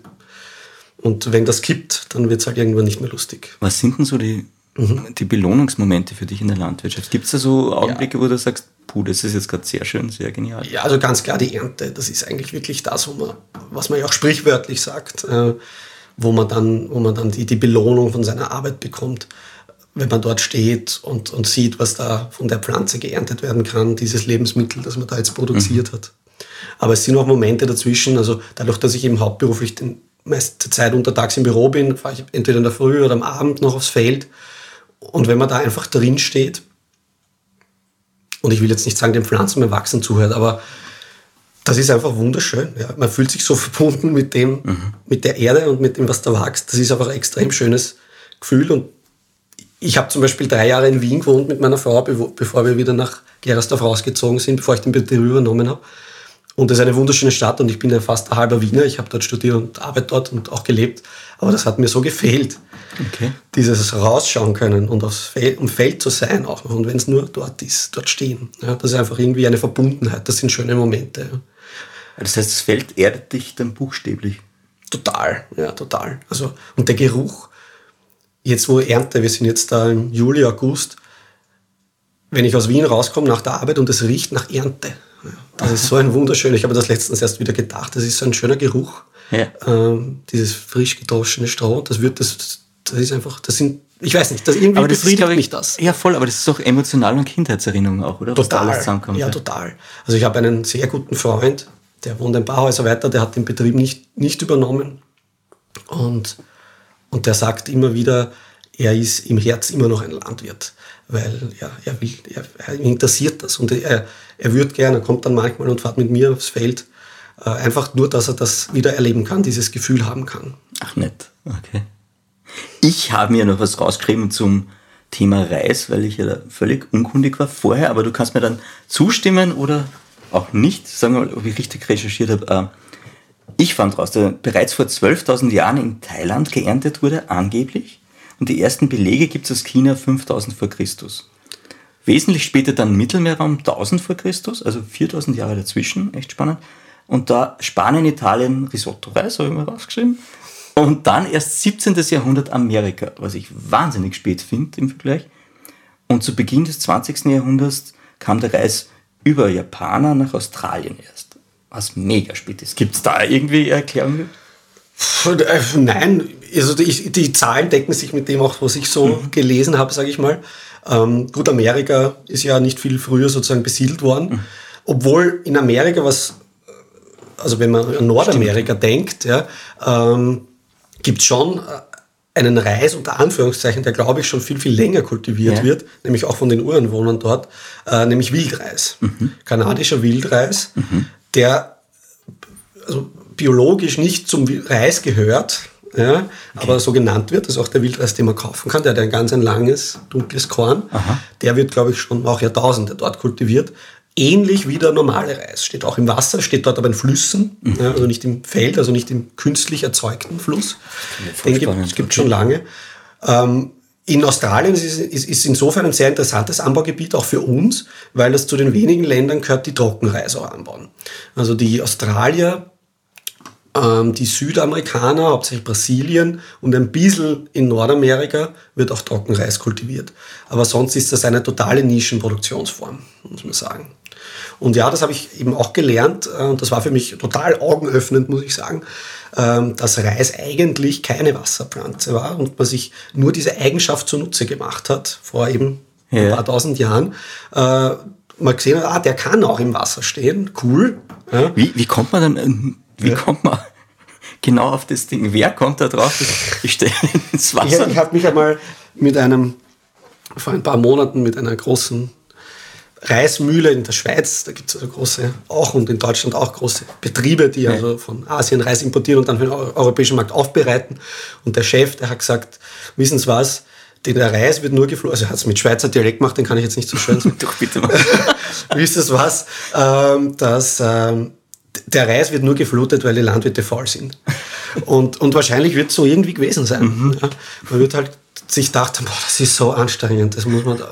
Und wenn das kippt, dann wird es halt irgendwann nicht mehr lustig. Was sind denn so die, mhm. die Belohnungsmomente für dich in der Landwirtschaft? Gibt es da so Augenblicke, ja. wo du sagst, puh, das ist jetzt gerade sehr schön, sehr genial. Ja, also ganz klar die Ernte, das ist eigentlich wirklich das, wo man, was man ja auch sprichwörtlich sagt, äh, wo man dann, wo man dann die, die Belohnung von seiner Arbeit bekommt, wenn man dort steht und, und sieht, was da von der Pflanze geerntet werden kann, dieses Lebensmittel, das man da jetzt produziert mhm. hat. Aber es sind auch Momente dazwischen, also dadurch, dass ich eben hauptberuflich die meiste Zeit untertags im Büro bin, fahre ich entweder in der Früh oder am Abend noch aufs Feld. Und wenn man da einfach drin steht und ich will jetzt nicht sagen, den Pflanzen beim Wachsen zuhört, aber das ist einfach wunderschön. Ja. Man fühlt sich so *laughs* verbunden mit dem, mhm. mit der Erde und mit dem, was da wächst. Das ist einfach ein extrem schönes Gefühl. Und ich habe zum Beispiel drei Jahre in Wien gewohnt mit meiner Frau, bevor wir wieder nach Gerersdorf rausgezogen sind, bevor ich den Betrieb übernommen habe. Und das ist eine wunderschöne Stadt und ich bin ja fast ein halber Wiener. Ich habe dort studiert und arbeite dort und auch gelebt. Aber das hat mir so gefehlt. Okay. Dieses rausschauen können und aufs Feld, um Feld zu sein auch noch. Und wenn es nur dort ist, dort stehen. Ja, das ist einfach irgendwie eine Verbundenheit. Das sind schöne Momente. Ja. Das heißt, das Feld erdet dich dann buchstäblich. Total, ja, total. Also, und der Geruch, jetzt wo Ernte, wir sind jetzt da im Juli, August, wenn ich aus Wien rauskomme nach der Arbeit und es riecht nach Ernte. Ja. Das ist so ein wunderschöner, ich habe das letztens erst wieder gedacht, das ist so ein schöner Geruch. Ja. Ähm, dieses frisch gedroschene Stroh, das wird, das, das ist einfach, das sind, ich weiß nicht, das irgendwie Aber das ich, mich das. Ja, voll, aber das ist doch emotional und Kindheitserinnerung auch, oder? Alles zusammenkommt. Ja, total. Also ich habe einen sehr guten Freund, der wohnt ein paar Häuser weiter, der hat den Betrieb nicht, nicht übernommen. Und, und der sagt immer wieder, er ist im Herz immer noch ein Landwirt, weil ja, er will, er, er interessiert das und er, er würde gerne, er kommt dann manchmal und fährt mit mir aufs Feld, äh, einfach nur, dass er das wieder erleben kann, dieses Gefühl haben kann. Ach, nett. Okay. Ich habe mir noch was rausgeschrieben zum Thema Reis, weil ich ja da völlig unkundig war vorher, aber du kannst mir dann zustimmen oder auch nicht, sagen wir mal, ob ich richtig recherchiert habe. Äh, Ich fand raus, dass bereits vor 12.000 Jahren in Thailand geerntet wurde, angeblich. Und die ersten Belege gibt es aus China 5000 vor Christus. Wesentlich später dann Mittelmeerraum 1000 vor Christus, also 4000 Jahre dazwischen, echt spannend. Und da Spanien, Italien, Risotto-Reis, habe ich mal rausgeschrieben. Und dann erst 17. Jahrhundert Amerika, was ich wahnsinnig spät finde im Vergleich. Und zu Beginn des 20. Jahrhunderts kam der Reis über Japaner nach Australien erst. Was mega spät ist. Gibt es da irgendwie Erklärungen? Äh, Nein, also die, die Zahlen decken sich mit dem auch, was ich so gelesen habe, sage ich mal. Ähm, gut, Amerika ist ja nicht viel früher sozusagen besiedelt worden, obwohl in Amerika was, also wenn man an Nordamerika denkt, ja, ähm, gibt schon äh, einen Reis unter Anführungszeichen, der glaube ich schon viel, viel länger kultiviert Ja. wird, nämlich auch von den Ureinwohnern dort, äh, nämlich Wildreis. Kanadischer Wildreis, der also biologisch nicht zum Reis gehört, ja, aber so genannt wird. Das ist auch der Wildreis, den man kaufen kann. Der hat ein ganz ein langes, dunkles Korn. Der wird, glaube ich, schon auch Jahrtausende dort kultiviert. Ähnlich wie der normale Reis. Steht auch im Wasser, steht dort aber in Flüssen, ja, also nicht im Feld, also nicht im künstlich erzeugten Fluss. Den gibt es gibt okay. schon lange. Ähm, in Australien ist, es- ist, ist insofern ein sehr interessantes Anbaugebiet, auch für uns, weil das zu den wenigen Ländern gehört, die Trockenreis auch anbauen. Also die Australier, ähm, die Südamerikaner, hauptsächlich Brasilien und ein bisschen in Nordamerika wird auch Trockenreis kultiviert. Aber sonst ist das eine totale Nischenproduktionsform, muss man sagen. Und ja, das habe ich eben auch gelernt äh, und das war für mich total augenöffnend, muss ich sagen, ähm, dass Reis eigentlich keine Wasserpflanze war und man sich nur diese Eigenschaft zunutze gemacht hat, vor eben ein Ja. paar tausend Jahren. Äh, mal gesehen hat, ah, der kann auch im Wasser stehen, cool. Ja. Wie, wie kommt man dann, ähm, wie kommt man genau auf das Ding? Wer kommt da drauf? Ich stelle ins Ich, Wasser. ich habe mich einmal mit einem, vor ein paar Monaten mit einer großen Reismühle in der Schweiz, da gibt es also große, auch und in Deutschland auch große Betriebe, die also von Asien Reis importieren und dann für den eu- europäischen Markt aufbereiten. Und der Chef, der hat gesagt, wissen Sie was, den der Reis wird nur geflogen, also er hat es mit Schweizer Dialekt gemacht, den kann ich jetzt nicht so schön sagen. *laughs* Doch bitte mal. *laughs* Wisst ihr was? Ähm, dass ähm, der Reis wird nur geflutet, weil die Landwirte faul sind. Und, und wahrscheinlich wird es so irgendwie gewesen sein. Ja? Man wird halt sich gedacht haben, boah, das ist so anstrengend, das muss man da.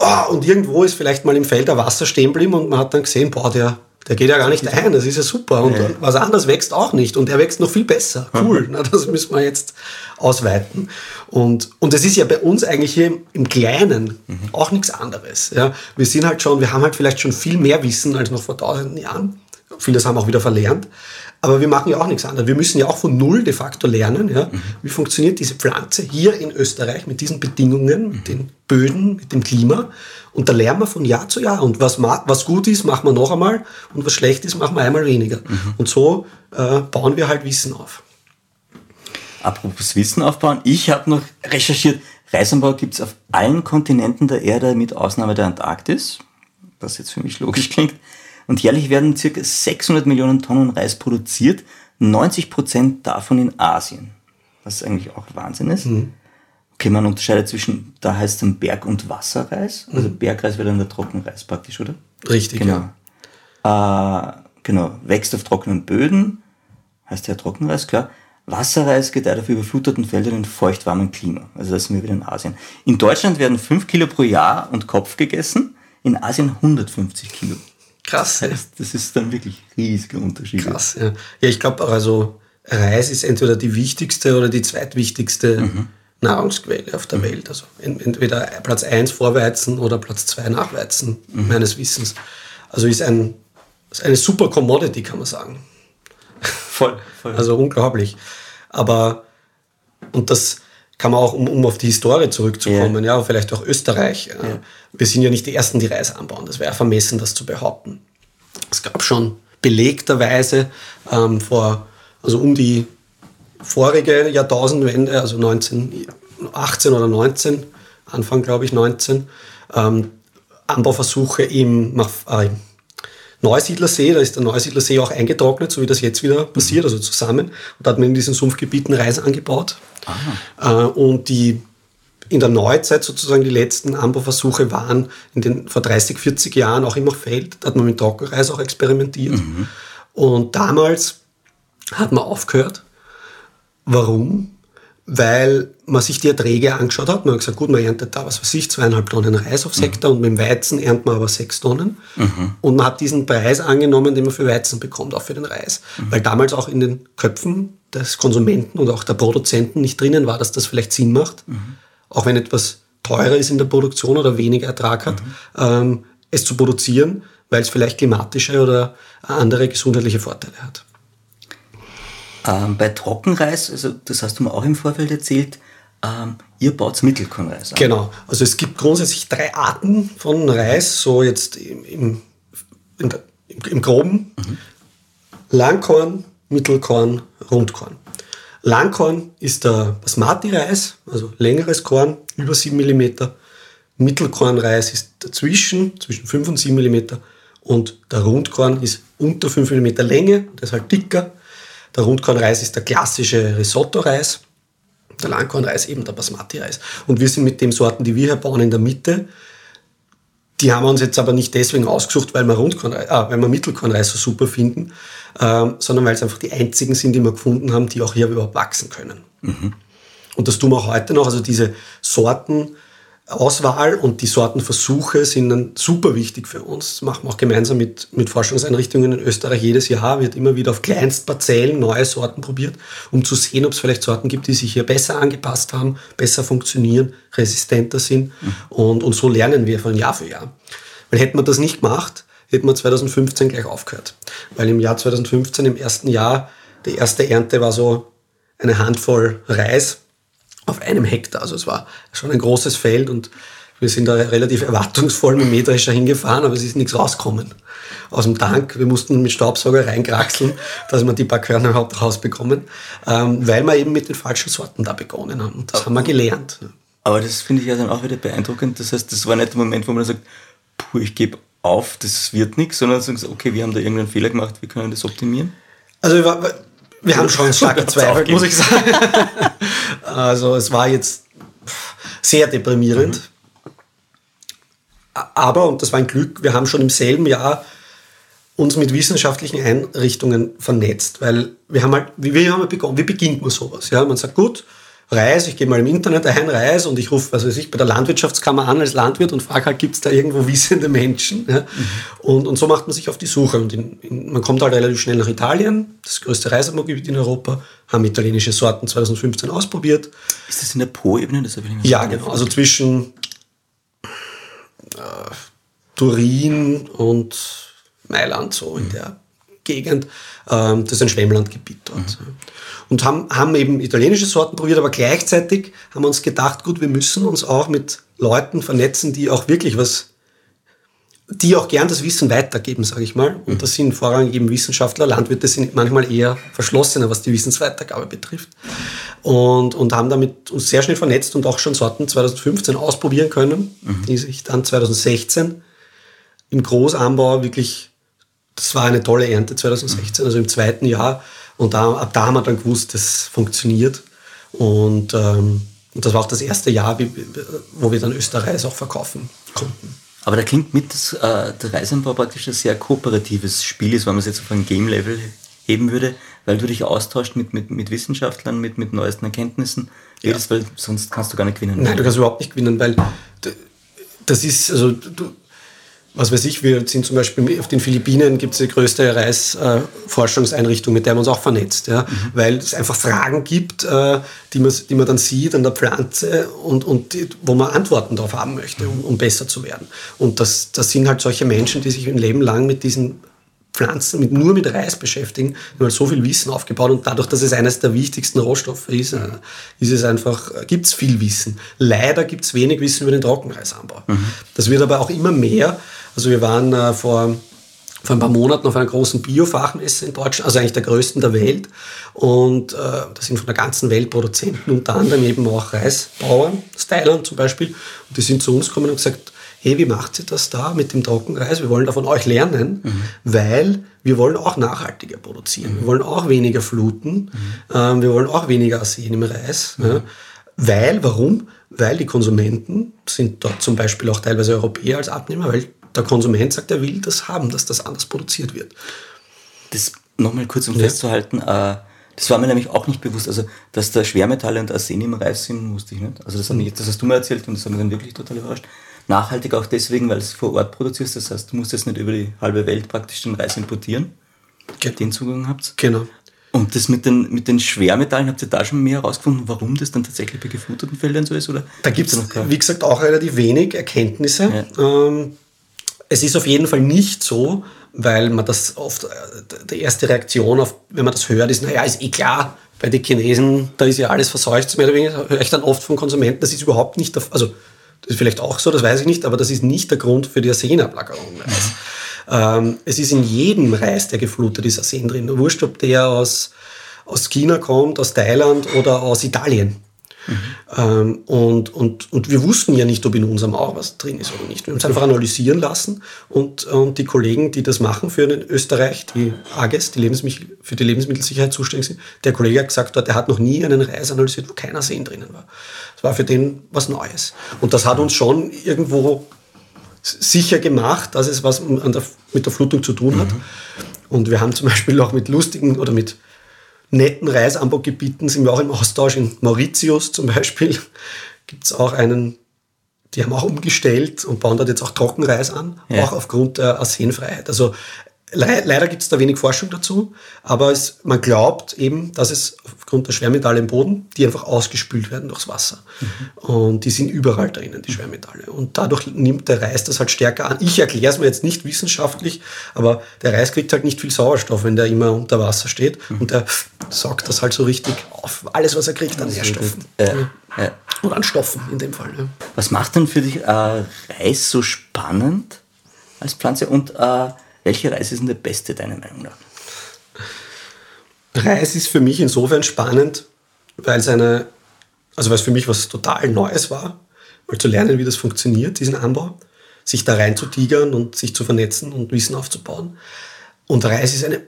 Oh, und irgendwo ist vielleicht mal im Feld ein Wasser stehen geblieben und man hat dann gesehen, boah, der, der geht ja gar nicht ein, das ist ja super. Und was anderes wächst auch nicht und er wächst noch viel besser. Cool, na, das müssen wir jetzt ausweiten. Und, und das ist ja bei uns eigentlich hier im Kleinen auch nichts anderes. Ja. Wir sind halt schon, wir haben halt vielleicht schon viel mehr Wissen als noch vor tausenden Jahren. Vieles haben wir auch wieder verlernt. Aber wir machen ja auch nichts anderes. Wir müssen ja auch von Null de facto lernen. Ja? Wie funktioniert diese Pflanze hier in Österreich mit diesen Bedingungen, mit den Böden, mit dem Klima? Und da lernen wir von Jahr zu Jahr. Und was, was gut ist, machen wir noch einmal. Und was schlecht ist, machen wir einmal weniger. Und so äh, bauen wir halt Wissen auf. Apropos Wissen aufbauen, ich habe noch recherchiert, Reisanbau gibt es auf allen Kontinenten der Erde mit Ausnahme der Antarktis, was jetzt für mich logisch klingt. Und jährlich werden circa 600 Millionen Tonnen Reis produziert, 90 Prozent davon in Asien, was eigentlich auch Wahnsinn ist. Okay, man unterscheidet zwischen, da heißt es dann Berg- und Wasserreis. Also Bergreis wäre dann der Trockenreis praktisch, oder? Richtig, Genau. Äh, genau, wächst auf trockenen Böden, heißt ja Trockenreis, klar. Wasserreis gedeiht auf überfluteten Feldern in feuchtwarmem Klima. Also da sind wir wieder in Asien. In Deutschland werden 5 Kilo pro Jahr und Kopf gegessen, in Asien 150 Kilo. Krass. Das heißt, das ist dann wirklich riesige Unterschiede. Krass, ja. Ja, ich glaube auch, also Reis ist entweder die wichtigste oder die zweitwichtigste Nahrungsquelle auf der Welt. Also en- entweder Platz 1 Vorweizen oder Platz 2 Nachweizen, meines Wissens. Also ist ein ist eine super Commodity, kann man sagen. Voll, voll. Also unglaublich. Aber, und das kann man auch, um, um auf die Historie zurückzukommen, ja, vielleicht auch Österreich. Ja. Wir sind ja nicht die Ersten, die Reis anbauen. Das wäre vermessen, das zu behaupten. Es gab schon belegterweise ähm, vor, also um die vorige Jahrtausendwende, also 1918 oder 19, Anfang glaube ich 19, ähm, Anbauversuche im, äh, Neusiedlersee, da ist der Neusiedlersee auch eingetrocknet, so wie das jetzt wieder passiert, also zusammen. Und da hat man in diesen Sumpfgebieten Reis angebaut. Äh, und die in der Neuzeit sozusagen die letzten Anbauversuche waren in den vor 30, 40 Jahren auch immer Feld. Da hat man mit Trockenreis auch experimentiert. Mhm. Und damals hat man aufgehört. Warum? weil man sich die Erträge angeschaut hat. Man hat gesagt, gut, man erntet da, was weiß ich, zweieinhalb Tonnen Reis aufs Hektar mhm. und mit dem Weizen erntet man aber sechs Tonnen. Mhm. Und man hat diesen Preis angenommen, den man für Weizen bekommt, auch für den Reis. Mhm. Weil damals auch in den Köpfen des Konsumenten und auch der Produzenten nicht drinnen war, dass das vielleicht Sinn macht, mhm. Auch wenn etwas teurer ist in der Produktion oder weniger Ertrag hat, mhm. ähm, es zu produzieren, weil es vielleicht klimatische oder andere gesundheitliche Vorteile hat. Ähm, bei Trockenreis, also das hast du mir auch im Vorfeld erzählt, ähm, ihr baut Mittelkornreis an. Genau, also es gibt grundsätzlich drei Arten von Reis, so jetzt im, im, im, im Groben. Mhm. Langkorn, Mittelkorn, Rundkorn. Langkorn ist der Basmati-Reis, also längeres Korn, über 7 mm. Mittelkornreis ist dazwischen, zwischen 5 und 7 mm. Und der Rundkorn ist unter 5 mm Länge, halt dicker. Der Rundkornreis ist der klassische Risotto-Reis. Der Langkornreis eben der Basmati-Reis. Und wir sind mit den Sorten, die wir hier bauen, in der Mitte. Die haben wir uns jetzt aber nicht deswegen ausgesucht, weil wir, Rundkornreis, ah, weil wir Mittelkornreis so super finden, ähm, sondern weil es einfach die einzigen sind, die wir gefunden haben, die auch hier überhaupt wachsen können. Mhm. Und das tun wir auch heute noch. Also diese Sorten Auswahl und die Sortenversuche sind dann super wichtig für uns. Das machen wir auch gemeinsam mit, mit Forschungseinrichtungen in Österreich jedes Jahr. Wird immer wieder auf Kleinstparzellen neue Sorten probiert, um zu sehen, ob es vielleicht Sorten gibt, die sich hier besser angepasst haben, besser funktionieren, resistenter sind. Mhm. Und, und so lernen wir von Jahr für Jahr. Weil hätten wir das nicht gemacht, hätten wir 2015 gleich aufgehört. Weil im Jahr 2015, im ersten Jahr, die erste Ernte war so eine Handvoll Reis auf einem Hektar. Also es war schon ein großes Feld und wir sind da relativ erwartungsvoll mit Mähdrescher hingefahren, aber es ist nichts rausgekommen aus dem Tank. Wir mussten mit Staubsauger reinkraxeln, dass wir die paar Körner überhaupt rausbekommen, ähm, weil wir eben mit den falschen Sorten da begonnen haben. Und das haben wir gelernt. Aber das finde ich ja dann auch wieder beeindruckend. Das heißt, das war nicht der Moment, wo man sagt, puh, ich gebe auf, das wird nichts, sondern sagen, okay, wir haben da irgendeinen Fehler gemacht, wir können das optimieren. Also wir haben schon *laughs* starke Zweifel, muss ich sagen. *laughs* also es war jetzt sehr deprimierend. Mhm. Aber, und das war ein Glück, wir haben schon im selben Jahr uns mit wissenschaftlichen Einrichtungen vernetzt, weil wir haben halt, wie, wie haben wir begonnen, wie beginnt man sowas? Ja, man sagt, gut, Reis, ich gehe mal im Internet ein Reis und ich rufe, was weiß ich, bei der Landwirtschaftskammer an als Landwirt und frage halt, gibt es da irgendwo wissende Menschen? Ja? Mhm. Und, und so macht man sich auf die Suche. Und in, in, man kommt halt relativ schnell nach Italien, das größte Reisanbaugebiet in Europa, haben italienische Sorten 2015 ausprobiert. Ist das in der Po-Ebene? Ja, genau. Also zwischen äh, Turin und Mailand, so in mhm. der Gegend. Ähm, das ist ein Schwemmlandgebiet dort. Mhm. Und haben, haben eben italienische Sorten probiert, aber gleichzeitig haben wir uns gedacht, gut, wir müssen uns auch mit Leuten vernetzen, die auch wirklich was, die auch gern das Wissen weitergeben, sage ich mal. Und mhm. das sind vorrangig eben Wissenschaftler, Landwirte sind manchmal eher verschlossener, was die Wissensweitergabe betrifft. Und, und haben damit uns sehr schnell vernetzt und auch schon Sorten 2015 ausprobieren können, mhm. die sich dann 2016 im Großanbau wirklich das war eine tolle Ernte 2016, also im zweiten Jahr. Und da, ab da haben wir dann gewusst, das funktioniert. Und, ähm, und das war auch das erste Jahr, wie, wo wir dann Österreich auch verkaufen konnten. Aber da klingt mit, dass äh, der Reisanbau praktisch ein sehr kooperatives Spiel ist, wenn man es jetzt auf ein Game-Level heben würde, weil du dich austauscht mit, mit, mit Wissenschaftlern, mit, mit neuesten Erkenntnissen, ja. weil sonst kannst du gar nicht gewinnen. Nein, du kannst überhaupt nicht gewinnen, weil das ist, also du, was weiß ich, wir sind zum Beispiel auf den Philippinen gibt es die größte Reisforschungseinrichtung, mit der man uns auch vernetzt, ja? Mhm. weil es einfach Fragen gibt, äh, die, man, die man dann sieht an der Pflanze und, und die, wo man Antworten darauf haben möchte, um, um besser zu werden. Und das, das sind halt solche Menschen, die sich ein Leben lang mit diesen Pflanzen mit, nur mit Reis beschäftigen, wir haben so viel Wissen aufgebaut und dadurch, dass es eines der wichtigsten Rohstoffe ist, äh, ist es einfach, äh, gibt es viel Wissen. Leider gibt es wenig Wissen über den Trockenreisanbau. Mhm. Das wird aber auch immer mehr. Also wir waren äh, vor vor ein paar Monaten auf einer großen Biofachmesse in Deutschland, also eigentlich der größten der Welt. Und äh, da sind von der ganzen Welt Produzenten, unter anderem eben auch Reisbauern, Stylern zum Beispiel. Und die sind zu uns gekommen und gesagt, hey, wie macht ihr das da mit dem Trockenreis? Wir wollen da von euch lernen, mhm. weil wir wollen auch nachhaltiger produzieren. Mhm. Wir wollen auch weniger fluten. Mhm. Ähm, wir wollen auch weniger Arsen im Reis. Ja. Mhm. Weil, warum? Weil die Konsumenten sind dort zum Beispiel auch teilweise Europäer als Abnehmer, weil der Konsument sagt, er will das haben, dass das anders produziert wird. Das nochmal kurz um ja. festzuhalten, äh, das war mir nämlich auch nicht bewusst, also dass da Schwermetalle und Arsen im Reis sind, wusste ich nicht. Also das, mich, das hast du mir erzählt und das hat mich dann wirklich total überrascht. Nachhaltig auch deswegen, weil es vor Ort produzierst, das heißt, du musst jetzt nicht über die halbe Welt praktisch den Reis importieren, genau. den Zugang habt. Genau. Und das mit den, mit den Schwermetallen, habt ihr da schon mehr herausgefunden, warum das dann tatsächlich bei gefluteten Feldern so ist? Oder da gibt es, wie gesagt, auch relativ wenig Erkenntnisse. Ja. Ähm, es ist auf jeden Fall nicht so, weil man das oft, äh, die erste Reaktion, auf, wenn man das hört, ist, naja, ist eh klar, bei den Chinesen, da ist ja alles verseucht, mehr oder weniger, höre ich dann oft von Konsumenten, das ist überhaupt nicht, der, also das ist vielleicht auch so, das weiß ich nicht, aber das ist nicht der Grund für die Arsenablagerung. Mhm. Ähm, es ist in jedem Reis, der geflutet ist, Arsen drin. Wurscht, ob der aus, aus China kommt, aus Thailand oder aus Italien. Mhm. und, und, und wir wussten ja nicht, ob in unserem auch was drin ist oder nicht. Wir haben es einfach analysieren lassen und, und die Kollegen, die das machen für den Österreich, die AGES, die Lebensmittel, für die Lebensmittelsicherheit zuständig sind, der Kollege hat gesagt, der hat noch nie einen Reis analysiert, wo keiner Sehen drinnen war. Das war für den was Neues. Und das hat uns schon irgendwo sicher gemacht, dass es was der, mit der Flutung zu tun hat. Mhm. Und wir haben zum Beispiel auch mit lustigen oder mit netten Reisanbaugebieten sind wir auch im Austausch. In Mauritius zum Beispiel *laughs* gibt es auch einen, die haben auch umgestellt und bauen dort jetzt auch Trockenreis an, ja. auch aufgrund der Arsenfreiheit. Also Leider gibt es da wenig Forschung dazu, aber es, man glaubt eben, dass es aufgrund der Schwermetalle im Boden, die einfach ausgespült werden durchs Wasser. Mhm. Und die sind überall drinnen, die Schwermetalle. Und dadurch nimmt der Reis das halt stärker an. Ich erkläre es mir jetzt nicht wissenschaftlich, aber der Reis kriegt halt nicht viel Sauerstoff, wenn der immer unter Wasser steht. Mhm. Und der saugt das halt so richtig auf. Alles, was er kriegt an Nährstoffen. Äh, äh. Und an Stoffen in dem Fall. Ja. Was macht denn für dich äh, Reis so spannend als Pflanze? Und äh, welche Reis ist denn der beste, deiner Meinung nach? Reis ist für mich insofern spannend, weil es eine, also weil es für mich was total Neues war, mal zu lernen, wie das funktioniert, diesen Anbau, sich da rein zu tigern und sich zu vernetzen und Wissen aufzubauen. Und Reis ist eine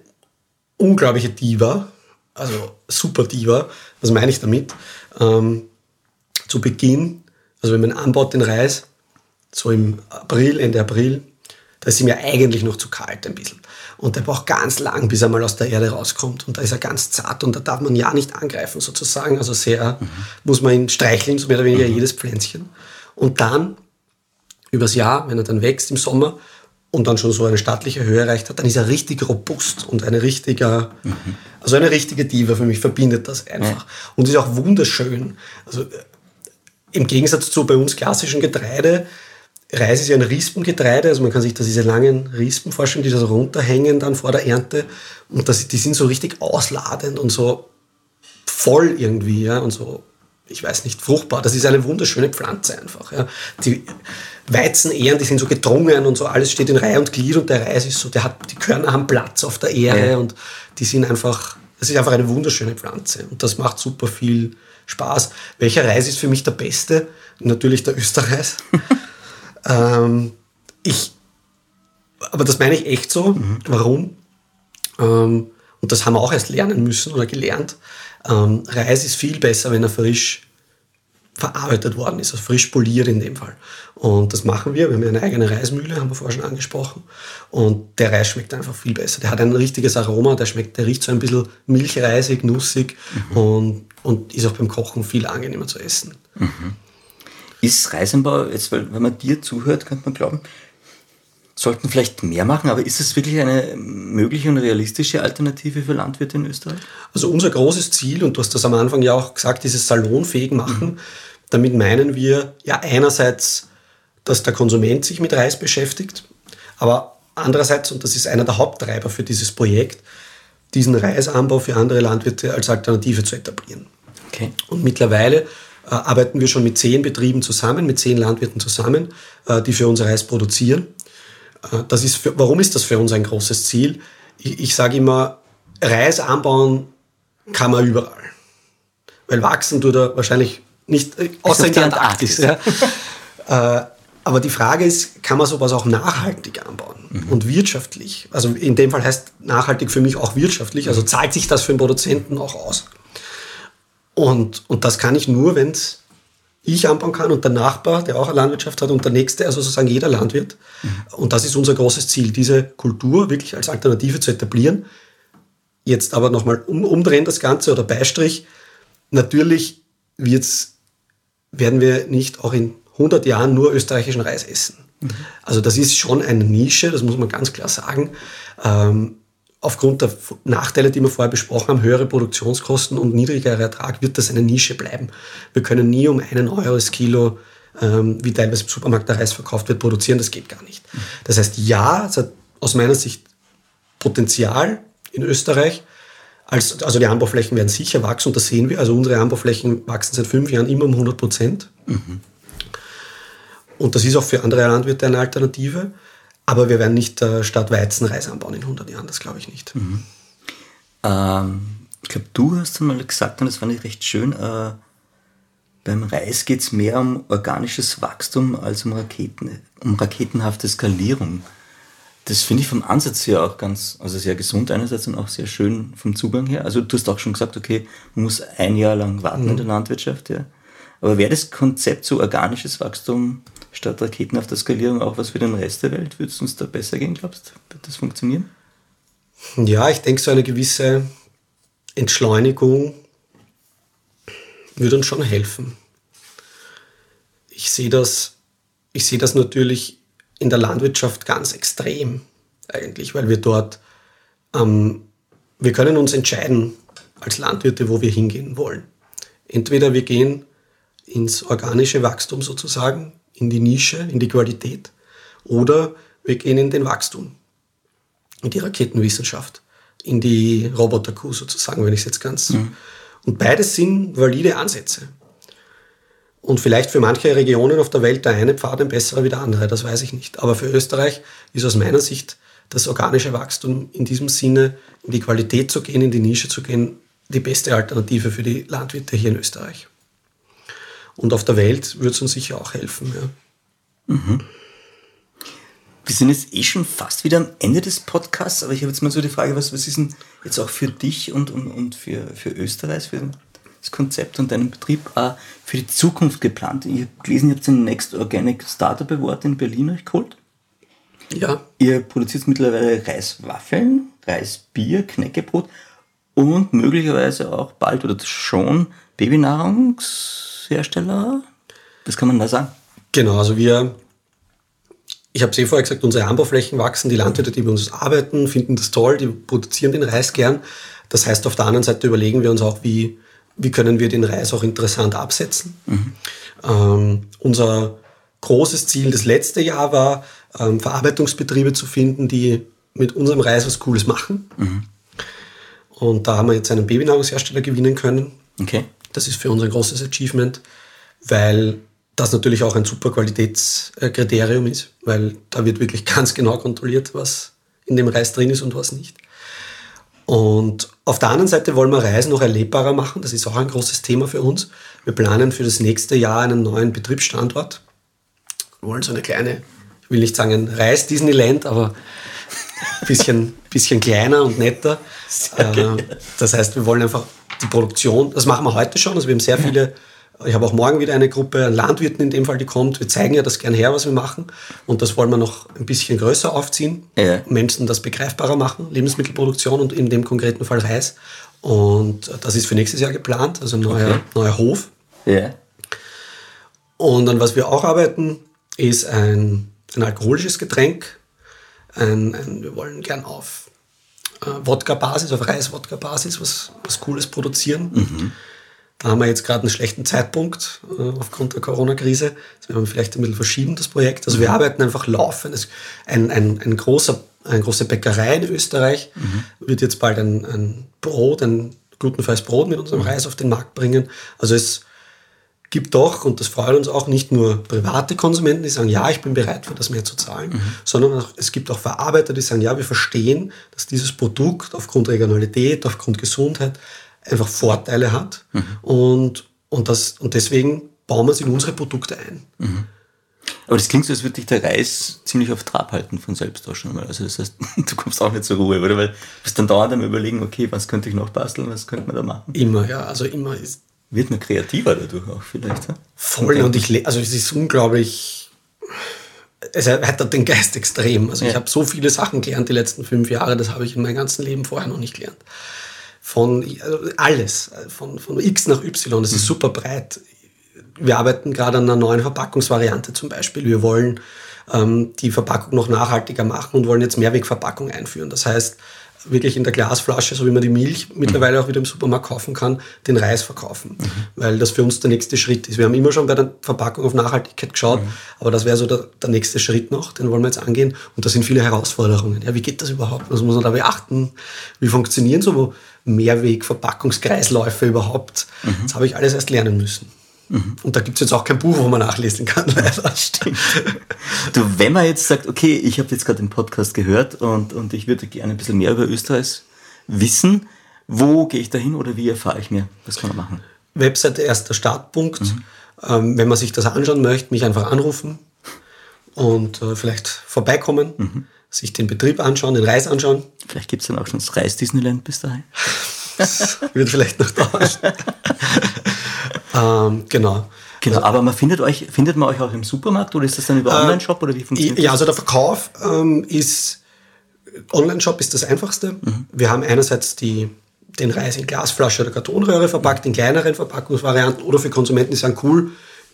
unglaubliche Diva, also super Diva. Was meine ich damit? Ähm, zu Beginn, also wenn man anbaut den Reis, so im April, Ende April, da ist ihm ja eigentlich noch zu kalt ein bisschen. Und der braucht ganz lang, bis er mal aus der Erde rauskommt. Und da ist er ganz zart und da darf man ja nicht angreifen sozusagen. Also sehr mhm. muss man ihn streicheln, so mehr oder weniger mhm. jedes Pflänzchen. Und dann, übers Jahr, wenn er dann wächst im Sommer und dann schon so eine stattliche Höhe erreicht hat, dann ist er richtig robust und eine richtige, mhm. also eine richtige Diva für mich verbindet das einfach. Ja. Und ist auch wunderschön. Also äh, im Gegensatz zu bei uns klassischen Getreide, Reis ist ja ein Rispengetreide, also man kann sich da diese langen Rispen vorstellen, die da so runterhängen dann vor der Ernte. Und das, die sind so richtig ausladend und so voll irgendwie, ja, und so, ich weiß nicht, fruchtbar. Das ist eine wunderschöne Pflanze einfach. Ja. Die Weizenähren, die sind so gedrungen und so, alles steht in Reihe und Glied und der Reis ist so, der hat, die Körner haben Platz auf der Ähre ja. und die sind einfach, das ist einfach eine wunderschöne Pflanze und das macht super viel Spaß. Welcher Reis ist für mich der beste? Natürlich der Österreich. *laughs* Ähm, ich, aber das meine ich echt so. Mhm. Warum? Ähm, und das haben wir auch erst lernen müssen oder gelernt. Ähm, Reis ist viel besser, wenn er frisch verarbeitet worden ist, also frisch poliert in dem Fall. Und das machen wir. Wir haben ja eine eigene Reismühle, haben wir vorher schon angesprochen. Und der Reis schmeckt einfach viel besser. Der hat ein richtiges Aroma, der schmeckt, der riecht so ein bisschen milchreisig, nussig mhm. und, und ist auch beim Kochen viel angenehmer zu essen. Mhm. Ist Reisenbau, jetzt, wenn man dir zuhört, könnte man glauben, sollten vielleicht mehr machen, aber ist es wirklich eine mögliche und realistische Alternative für Landwirte in Österreich? Also unser großes Ziel, und du hast das am Anfang ja auch gesagt, dieses salonfähig machen, mhm. damit meinen wir ja einerseits, dass der Konsument sich mit Reis beschäftigt, aber andererseits, und das ist einer der Haupttreiber für dieses Projekt, diesen Reisanbau für andere Landwirte als Alternative zu etablieren. Okay. Und mittlerweile arbeiten wir schon mit zehn Betrieben zusammen, mit zehn Landwirten zusammen, äh, die für uns Reis produzieren. Äh, das ist für, warum ist das für uns ein großes Ziel? Ich, ich sage immer, Reis anbauen kann man überall. Weil wachsen tut er wahrscheinlich nicht, äh, außer in der Antarktis. Ja. *laughs* Äh, aber die Frage ist, kann man sowas auch nachhaltig anbauen mhm. und wirtschaftlich? Also in dem Fall heißt nachhaltig für mich auch wirtschaftlich. Also zahlt sich das für den Produzenten auch aus? Und, und das kann ich nur, wenn ich anbauen kann und der Nachbar, der auch eine Landwirtschaft hat und der nächste, also sozusagen jeder Landwirt. Mhm. Und das ist unser großes Ziel, diese Kultur wirklich als Alternative zu etablieren. Jetzt aber nochmal um, umdrehen das Ganze oder Beistrich. Natürlich wird's, werden wir nicht auch in 100 Jahren nur österreichischen Reis essen. Mhm. Also das ist schon eine Nische, das muss man ganz klar sagen. Ähm, aufgrund der Nachteile, die wir vorher besprochen haben, höhere Produktionskosten und niedrigerer Ertrag, wird das eine Nische bleiben. Wir können nie um einen Euro das Kilo, ähm, wie teilweise im Supermarkt der Reis verkauft wird, produzieren. Das geht gar nicht. Das heißt, ja, es hat aus meiner Sicht Potenzial in Österreich. Als, also die Anbauflächen werden sicher wachsen und das sehen wir. Also unsere Anbauflächen wachsen seit fünf Jahren immer um 100 Prozent. Mhm. Und das ist auch für andere Landwirte eine Alternative. Aber wir werden nicht äh, statt Weizen Reis anbauen in 100 Jahren, das glaube ich nicht. Mhm. Ähm, ich glaube, du hast einmal gesagt, und das fand ich recht schön, äh, beim Reis geht es mehr um organisches Wachstum als um, Raketen, um raketenhafte Skalierung. Das finde ich vom Ansatz her auch ganz, also sehr gesund einerseits und auch sehr schön vom Zugang her. Also du hast auch schon gesagt, okay, man muss ein Jahr lang warten mhm. in der Landwirtschaft, ja. Aber wäre das Konzept so organisches Wachstum statt Raketen auf der Skalierung auch was für den Rest der Welt? Würde es uns da besser gehen, glaubst du? Wird das funktionieren? Ja, ich denke, so eine gewisse Entschleunigung würde uns schon helfen. Ich sehe das, ich sehe das natürlich in der Landwirtschaft ganz extrem eigentlich, weil wir dort, ähm, wir können uns entscheiden als Landwirte, wo wir hingehen wollen. Entweder wir gehen ins organische Wachstum sozusagen, in die Nische, in die Qualität, oder wir gehen in den Wachstum, in die Raketenwissenschaft, in die Roboterkuh sozusagen, wenn ich es jetzt ganz. Mhm. Und beides sind valide Ansätze. Und vielleicht für manche Regionen auf der Welt der eine Pfad ein besserer wie der andere, das weiß ich nicht. Aber für Österreich ist aus meiner Sicht das organische Wachstum in diesem Sinne, in die Qualität zu gehen, in die Nische zu gehen, die beste Alternative für die Landwirte hier in Österreich. Und auf der Welt würde es uns sicher auch helfen. Ja. Mhm. Wir sind jetzt eh schon fast wieder am Ende des Podcasts, aber ich habe jetzt mal so die Frage, was, was ist denn jetzt auch für dich und, und, und für, für Österreich, für das Konzept und deinen Betrieb äh, für die Zukunft geplant? Ich habe gelesen, ihr habt den Next Organic Startup Award in Berlin euch geholt. Ja. Ihr produziert mittlerweile Reiswaffeln, Reisbier, Knäckebrot und möglicherweise auch bald oder schon Babynahrungs Hersteller? Was kann man da sagen? Genau, also wir, ich habe es eh vorher gesagt, unsere Anbauflächen wachsen, die Landwirte, die bei uns arbeiten, finden das toll, die produzieren den Reis gern. Das heißt, auf der anderen Seite überlegen wir uns auch, wie, wie können wir den Reis auch interessant absetzen. Mhm. Ähm, unser großes Ziel das letzte Jahr war, ähm, Verarbeitungsbetriebe zu finden, die mit unserem Reis was Cooles machen. Mhm. Und da haben wir jetzt einen Babynahrungshersteller gewinnen können. Okay. Das ist für uns ein großes Achievement, weil das natürlich auch ein super Qualitätskriterium ist, weil da wird wirklich *laughs* ganz genau kontrolliert, was in dem Reis drin ist und was nicht. Und auf der anderen Seite wollen wir Reis noch erlebbarer machen. Das ist auch ein großes Thema für uns. Wir planen für das nächste Jahr einen neuen Betriebsstandort. Wir wollen so eine kleine, ich will nicht sagen ein Reis-Disneyland, aber ein *laughs* bisschen, bisschen kleiner und netter. Äh, das heißt, wir wollen einfach die Produktion, das machen wir heute schon. Also wir haben sehr viele, ich habe auch morgen wieder eine Gruppe an Landwirten in dem Fall, die kommt. Wir zeigen ja das gern her, was wir machen. Und das wollen wir noch ein bisschen größer aufziehen. Ja. Menschen das begreifbarer machen, Lebensmittelproduktion und in dem konkreten Fall Reis. Und das ist für nächstes Jahr geplant, also ein neuer, okay. neuer Hof. Ja. Und an was wir auch arbeiten, ist ein, ein alkoholisches Getränk. Ein, ein, wir wollen gern auf Wodka-Basis, auf Reis-Wodka-Basis was, was Cooles produzieren. Mhm. Da haben wir jetzt gerade einen schlechten Zeitpunkt äh, aufgrund der Corona-Krise. Das werden wir vielleicht ein bisschen verschieben, das Projekt. Also wir arbeiten einfach laufend. Ein, ein, ein großer, eine große Bäckerei in Österreich wird jetzt bald ein, ein Brot, ein glutenfreies Brot mit unserem Reis auf den Markt bringen. Also es gibt doch, und das freut uns auch, nicht nur private Konsumenten, die sagen, ja, ich bin bereit für das mehr zu zahlen, sondern auch, es gibt auch Verarbeiter, die sagen, ja, wir verstehen, dass dieses Produkt aufgrund Regionalität, aufgrund Gesundheit einfach Vorteile hat und, und, das, und deswegen bauen wir es in unsere Produkte ein. Aber das klingt so, als würde dich der Reis ziemlich auf Trab halten von selbst auch schon mal. Also das heißt, *laughs* du kommst auch nicht zur Ruhe, oder? Weil du bist dann dauernd am überlegen, okay, was könnte ich noch basteln, was könnte man da machen? Immer, ja, also immer ist Wird man kreativer dadurch auch vielleicht. Ja? voll und ich, le- also es ist unglaublich, es erweitert den Geist extrem. Also ich Ja. habe so viele Sachen gelernt die letzten fünf Jahre, das habe ich in meinem ganzen Leben vorher noch nicht gelernt. Von also alles, von, von X nach Y, das ist super breit. Wir arbeiten gerade an einer neuen Verpackungsvariante zum Beispiel. Wir wollen ähm, die Verpackung noch nachhaltiger machen und wollen jetzt Mehrwegverpackung einführen. Das heißt, wirklich in der Glasflasche, so wie man die Milch mittlerweile auch wieder im Supermarkt kaufen kann, den Reis verkaufen. Weil das für uns der nächste Schritt ist. Wir haben immer schon bei der Verpackung auf Nachhaltigkeit geschaut, aber das wäre so der, der nächste Schritt noch, den wollen wir jetzt angehen. Und da sind viele Herausforderungen. Ja, wie geht das überhaupt? Was muss man da beachten? Wie funktionieren so Mehrweg-Verpackungskreisläufe überhaupt? Das habe ich alles erst lernen müssen. Und da gibt es jetzt auch kein Buch, wo man nachlesen kann, *laughs* leider. Stimmt. Du, wenn man jetzt sagt, okay, ich habe jetzt gerade den Podcast gehört und, und ich würde gerne ein bisschen mehr über Österreich wissen, wo gehe ich da hin oder wie erfahre ich mehr? Was kann man machen? Webseite erster Startpunkt. Ähm, wenn man sich das anschauen möchte, mich einfach anrufen und äh, vielleicht vorbeikommen, sich den Betrieb anschauen, den Reis anschauen. Vielleicht gibt es dann auch schon das Reis Disneyland bis dahin. *laughs* Das *laughs* wird vielleicht noch dauern. ähm, genau. Genau, aber man findet euch, findet man euch auch im Supermarkt oder ist das dann über Online-Shop oder wie funktioniert Ja, also der Verkauf ähm, ist, Online-Shop ist das einfachste. Wir haben einerseits die, den Reis in Glasflasche oder Kartonröhre verpackt, in kleineren Verpackungsvarianten oder für Konsumenten, die sagen, cool,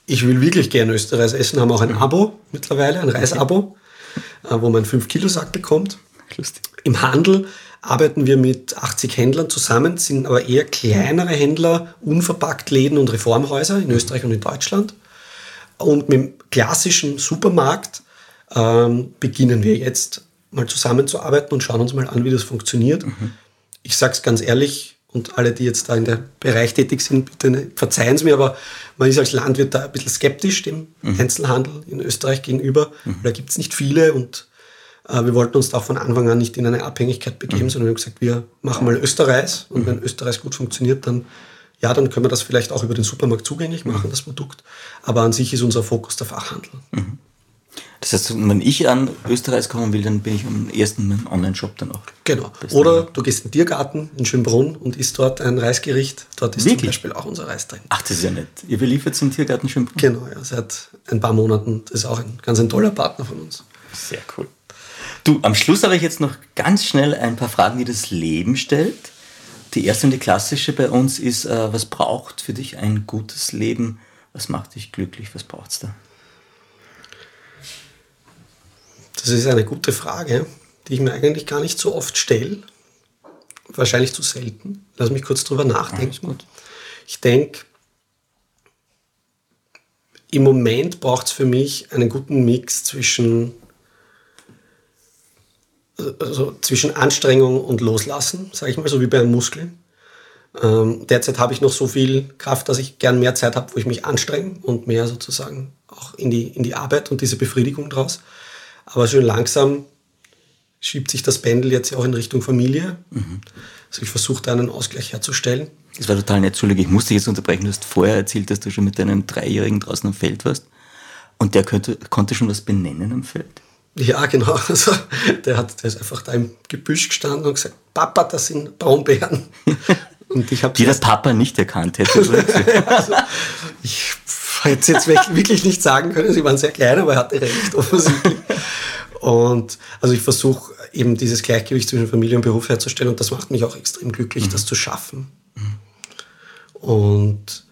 ich will wirklich gerne Österreich essen, haben auch ein Abo mittlerweile, ein Reisabo, äh, wo man einen 5-Kilo-Sack bekommt. das? Lustig. Im Handel arbeiten wir mit 80 Händlern zusammen, sind aber eher kleinere Händler, unverpackt Läden und Reformhäuser in Österreich und in Deutschland. Und mit dem klassischen Supermarkt ähm, beginnen wir jetzt mal zusammenzuarbeiten und schauen uns mal an, wie das funktioniert. Ich sage es ganz ehrlich, und alle, die jetzt da in der Bereich tätig sind, bitte ne- verzeihen es mir, aber man ist als Landwirt da ein bisschen skeptisch dem Einzelhandel in Österreich gegenüber. weil Da gibt es nicht viele und wir wollten uns da auch von Anfang an nicht in eine Abhängigkeit begeben, sondern wir haben gesagt, wir machen mal Österreich und wenn Österreich gut funktioniert, dann ja, dann können wir das vielleicht auch über den Supermarkt zugänglich machen, das Produkt. Aber an sich ist unser Fokus der Fachhandel. Das heißt, wenn ich an Österreich kommen will, dann bin ich am ersten Online-Shop dann auch. Genau. Oder du gehst in den Tiergarten in Schönbrunn und isst dort ein Reisgericht. Dort ist zum Wirklich? Beispiel auch unser Reis drin. Ach, das ist ja nett. Ihr beliefert den Tiergarten schon. Genau, ja, seit ein paar Monaten. Das ist auch ein ganz ein toller Partner von uns. Sehr cool. Du, am Schluss habe ich jetzt noch ganz schnell ein paar Fragen, die das Leben stellt. Die erste und die klassische bei uns ist, äh, was braucht für dich ein gutes Leben? Was macht dich glücklich? Was braucht es da? Das ist eine gute Frage, die ich mir eigentlich gar nicht so oft stelle. Wahrscheinlich zu selten. Lass mich kurz drüber nachdenken. Ich denke, im Moment braucht es für mich einen guten Mix zwischen, also zwischen Anstrengung und Loslassen, sage ich mal, so wie bei einem Muskel. Ähm, derzeit habe ich noch so viel Kraft, dass ich gern mehr Zeit habe, wo ich mich anstrenge und mehr sozusagen auch in die, in die Arbeit und diese Befriedigung draus. Aber schön langsam schiebt sich das Pendel jetzt auch in Richtung Familie. Also ich versuche da einen Ausgleich herzustellen. Das war total nett. Entschuldige, ich musste jetzt unterbrechen. Du hast vorher erzählt, dass du schon mit deinem Dreijährigen draußen am Feld warst. Und der könnte, konnte schon was benennen am Feld. Ja, genau. *laughs* Also, der, hat, der ist einfach da im Gebüsch gestanden und gesagt, Papa, das sind Braunbären. *laughs* Und ich habe Die der Papa nicht erkannt hätte. *laughs* also, ich hätte es jetzt wirklich nicht sagen können. Sie waren sehr klein, aber er hatte recht, offensichtlich. Und also ich versuche eben dieses Gleichgewicht zwischen Familie und Beruf herzustellen und das macht mich auch extrem glücklich, das zu schaffen. Und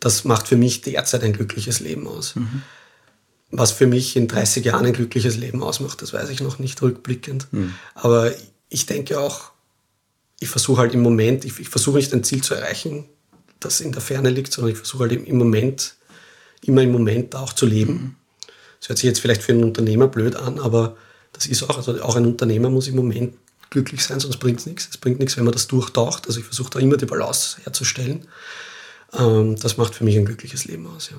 das macht für mich derzeit ein glückliches Leben aus. Was für mich in 30 Jahren ein glückliches Leben ausmacht, das weiß ich noch nicht rückblickend. Aber ich denke auch, ich versuche halt im Moment, ich, ich versuche nicht ein Ziel zu erreichen, das in der Ferne liegt, sondern ich versuche halt im Moment, immer im Moment auch zu leben. Das hört sich jetzt vielleicht für einen Unternehmer blöd an, aber das ist auch, also auch ein Unternehmer muss im Moment glücklich sein, sonst bringt es nichts. Es bringt nichts, wenn man das durchtaucht. Also ich versuche da immer die Balance herzustellen. Ähm, das macht für mich ein glückliches Leben aus. Ja.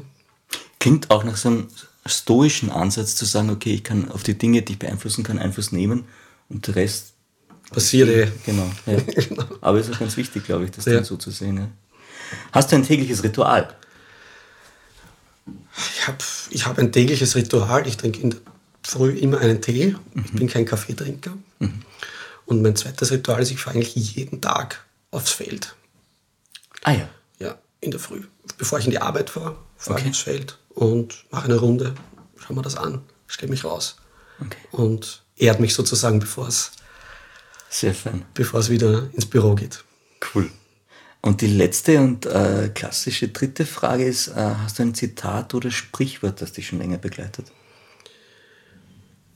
Klingt auch nach so einem stoischen Ansatz zu sagen, okay, ich kann auf die Dinge, die ich beeinflussen kann, Einfluss nehmen und der Rest passiert eh. Genau, *laughs* ja. genau. Aber es ist ganz wichtig, glaube ich, das ja. dann so zu sehen. Ja. Hast du ein tägliches Ritual? Ich habe ich hab ein tägliches Ritual. Ich trinke in der Früh immer einen Tee. Mhm. Ich bin kein Kaffeetrinker. Mhm. Und mein zweites Ritual ist, ich fahre eigentlich jeden Tag aufs Feld. Ah ja. Ja, in der Früh. Bevor ich in die Arbeit fahre, fahre okay. ich aufs Feld und mache eine Runde, schaue mir das an, stelle mich raus. Okay. Und ehrt mich sozusagen, bevor es sehr fein. Bevor es wieder ins Büro geht. Cool. Und die letzte und äh, klassische dritte Frage ist, äh, hast du ein Zitat oder Sprichwort, das dich schon länger begleitet?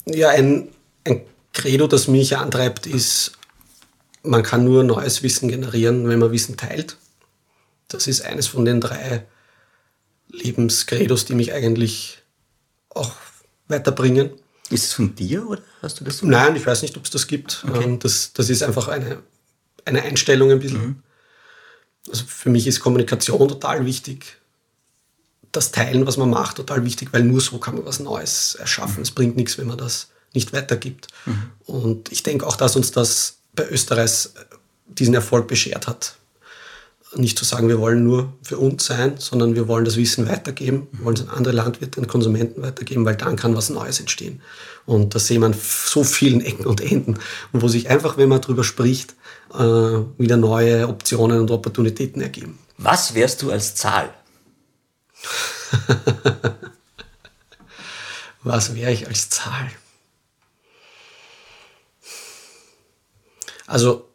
Ja, ein, ein Credo, das mich antreibt, ist, man kann nur neues Wissen generieren, wenn man Wissen teilt. Das ist eines von den drei Lebenskredos, die mich eigentlich auch weiterbringen. Ist es von dir oder hast du das? Nein, ich weiß nicht, ob es das gibt. Okay. Ähm, das, das ist einfach eine, eine Einstellung ein bisschen. Mhm. Also für mich ist Kommunikation total wichtig. Das Teilen, was man macht, total wichtig, weil nur so kann man was Neues erschaffen. Mhm. Es bringt nichts, wenn man das nicht weitergibt. Mhm. Und ich denke auch, dass uns das bei Österreich diesen Erfolg beschert hat nicht zu sagen, wir wollen nur für uns sein, sondern wir wollen das Wissen weitergeben, wir wollen es an andere Landwirte und Konsumenten weitergeben, weil dann kann was Neues entstehen. Und das sehen wir an so vielen Ecken und Enden, wo sich einfach, wenn man darüber spricht, äh, wieder neue Optionen und Opportunitäten ergeben. Was wärst du als Zahl? *laughs* was wäre ich als Zahl? Also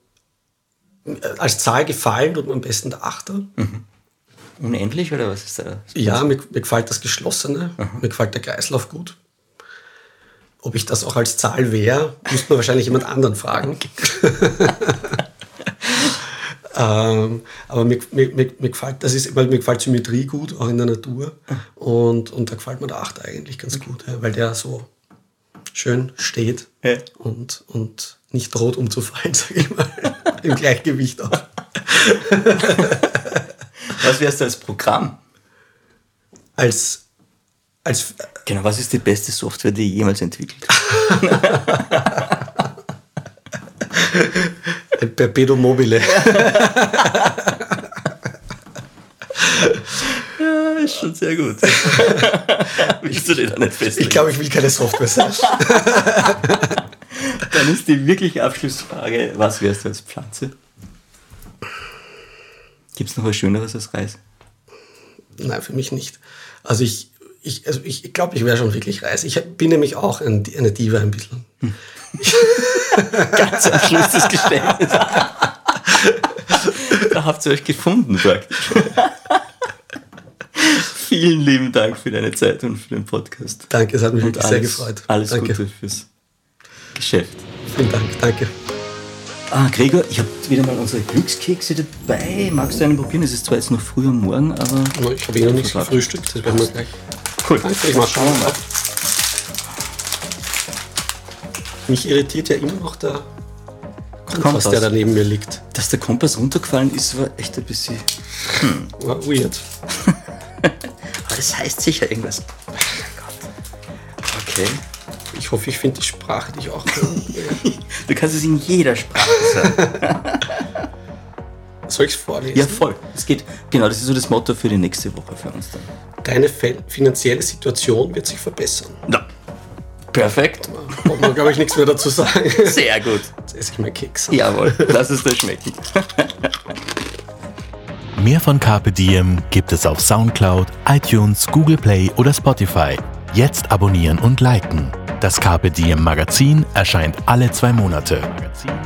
als Zahl gefallen tut mir am besten der Achter. Mhm. Unendlich oder was ist da? Ja, mir, mir gefällt das Geschlossene, mhm. mir gefällt der Kreislauf gut. Ob ich das auch als Zahl wäre, müsste man wahrscheinlich jemand anderen fragen. *laughs* ähm, aber mir, mir, mir, mir, gefällt, das ist, weil mir gefällt Symmetrie gut, auch in der Natur. Und, und da gefällt mir der Achter eigentlich ganz gut, weil der so schön steht ja. und, und nicht droht umzufallen, *laughs* sage ich mal. *laughs* Im Gleichgewicht auch. Was wärst du als Programm? Als, als. Genau, was ist die beste Software, die jemals entwickelt? *laughs* Perpetuum mobile. ja, ist schon sehr gut. *laughs* Willst du den da nicht festlegen? Ich glaube, ich will keine Software sein. Dann ist die wirkliche Abschlussfrage, was wärst du als Pflanze? Gibt es noch was Schöneres als Reis? Nein, für mich nicht. Also ich, ich, also ich glaube, ich wäre schon wirklich Reis. Ich bin nämlich auch ein, eine Diva ein bisschen. Hm. *laughs* Ganz am Schluss des Gesprächs. da habt ihr euch gefunden praktisch. *laughs* Vielen lieben Dank für deine Zeit und für den Podcast. Danke, es hat mich und wirklich alles, sehr gefreut. Alles Danke. Gute fürs Geschäft. Vielen Dank, danke. Ah, Gregor, ich habe wieder mal unsere Glückskekse dabei. Magst du einen probieren? Es ist zwar jetzt noch früh am Morgen, aber. Ich habe eh noch nichts gefrühstückt, das werden wir gleich. Cool. Danke, ich mach schauen mal. Mich irritiert ja immer noch der Kompass, der da neben mir liegt. Dass der Kompass runtergefallen ist, war echt ein bisschen. Hm. War weird. *laughs* aber das heißt sicher irgendwas. Oh Gott. Okay. Ich hoffe, ich finde die Sprache, die ich auch *laughs* Du kannst es in jeder Sprache sagen. *laughs* Soll ich es vorlesen? Ja, voll. Es geht, genau, das ist so das Motto für die nächste Woche für uns dann. Deine finanzielle Situation wird sich verbessern. Ja. Perfekt. Da braucht man, glaube ich, nichts mehr dazu sagen. *laughs* Sehr gut. Jetzt esse ich mal Keks. Jawohl, lass es dir schmecken. Mehr von Carpe Diem gibt es auf Soundcloud, iTunes, Google Play oder Spotify. Jetzt abonnieren und liken. Das Carpe Diem Magazin erscheint alle zwei Monate.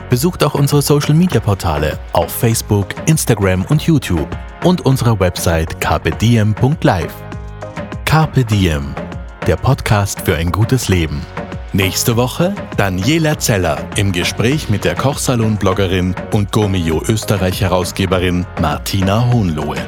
Besucht auch unsere Social Media Portale auf Facebook, Instagram und YouTube und unsere Website carpediem.live. Carpe Diem, der Podcast für ein gutes Leben. Nächste Woche Daniela Zeller im Gespräch mit der Kochsalon-Bloggerin und Gomio Österreich-Herausgeberin Martina Hohnlohe.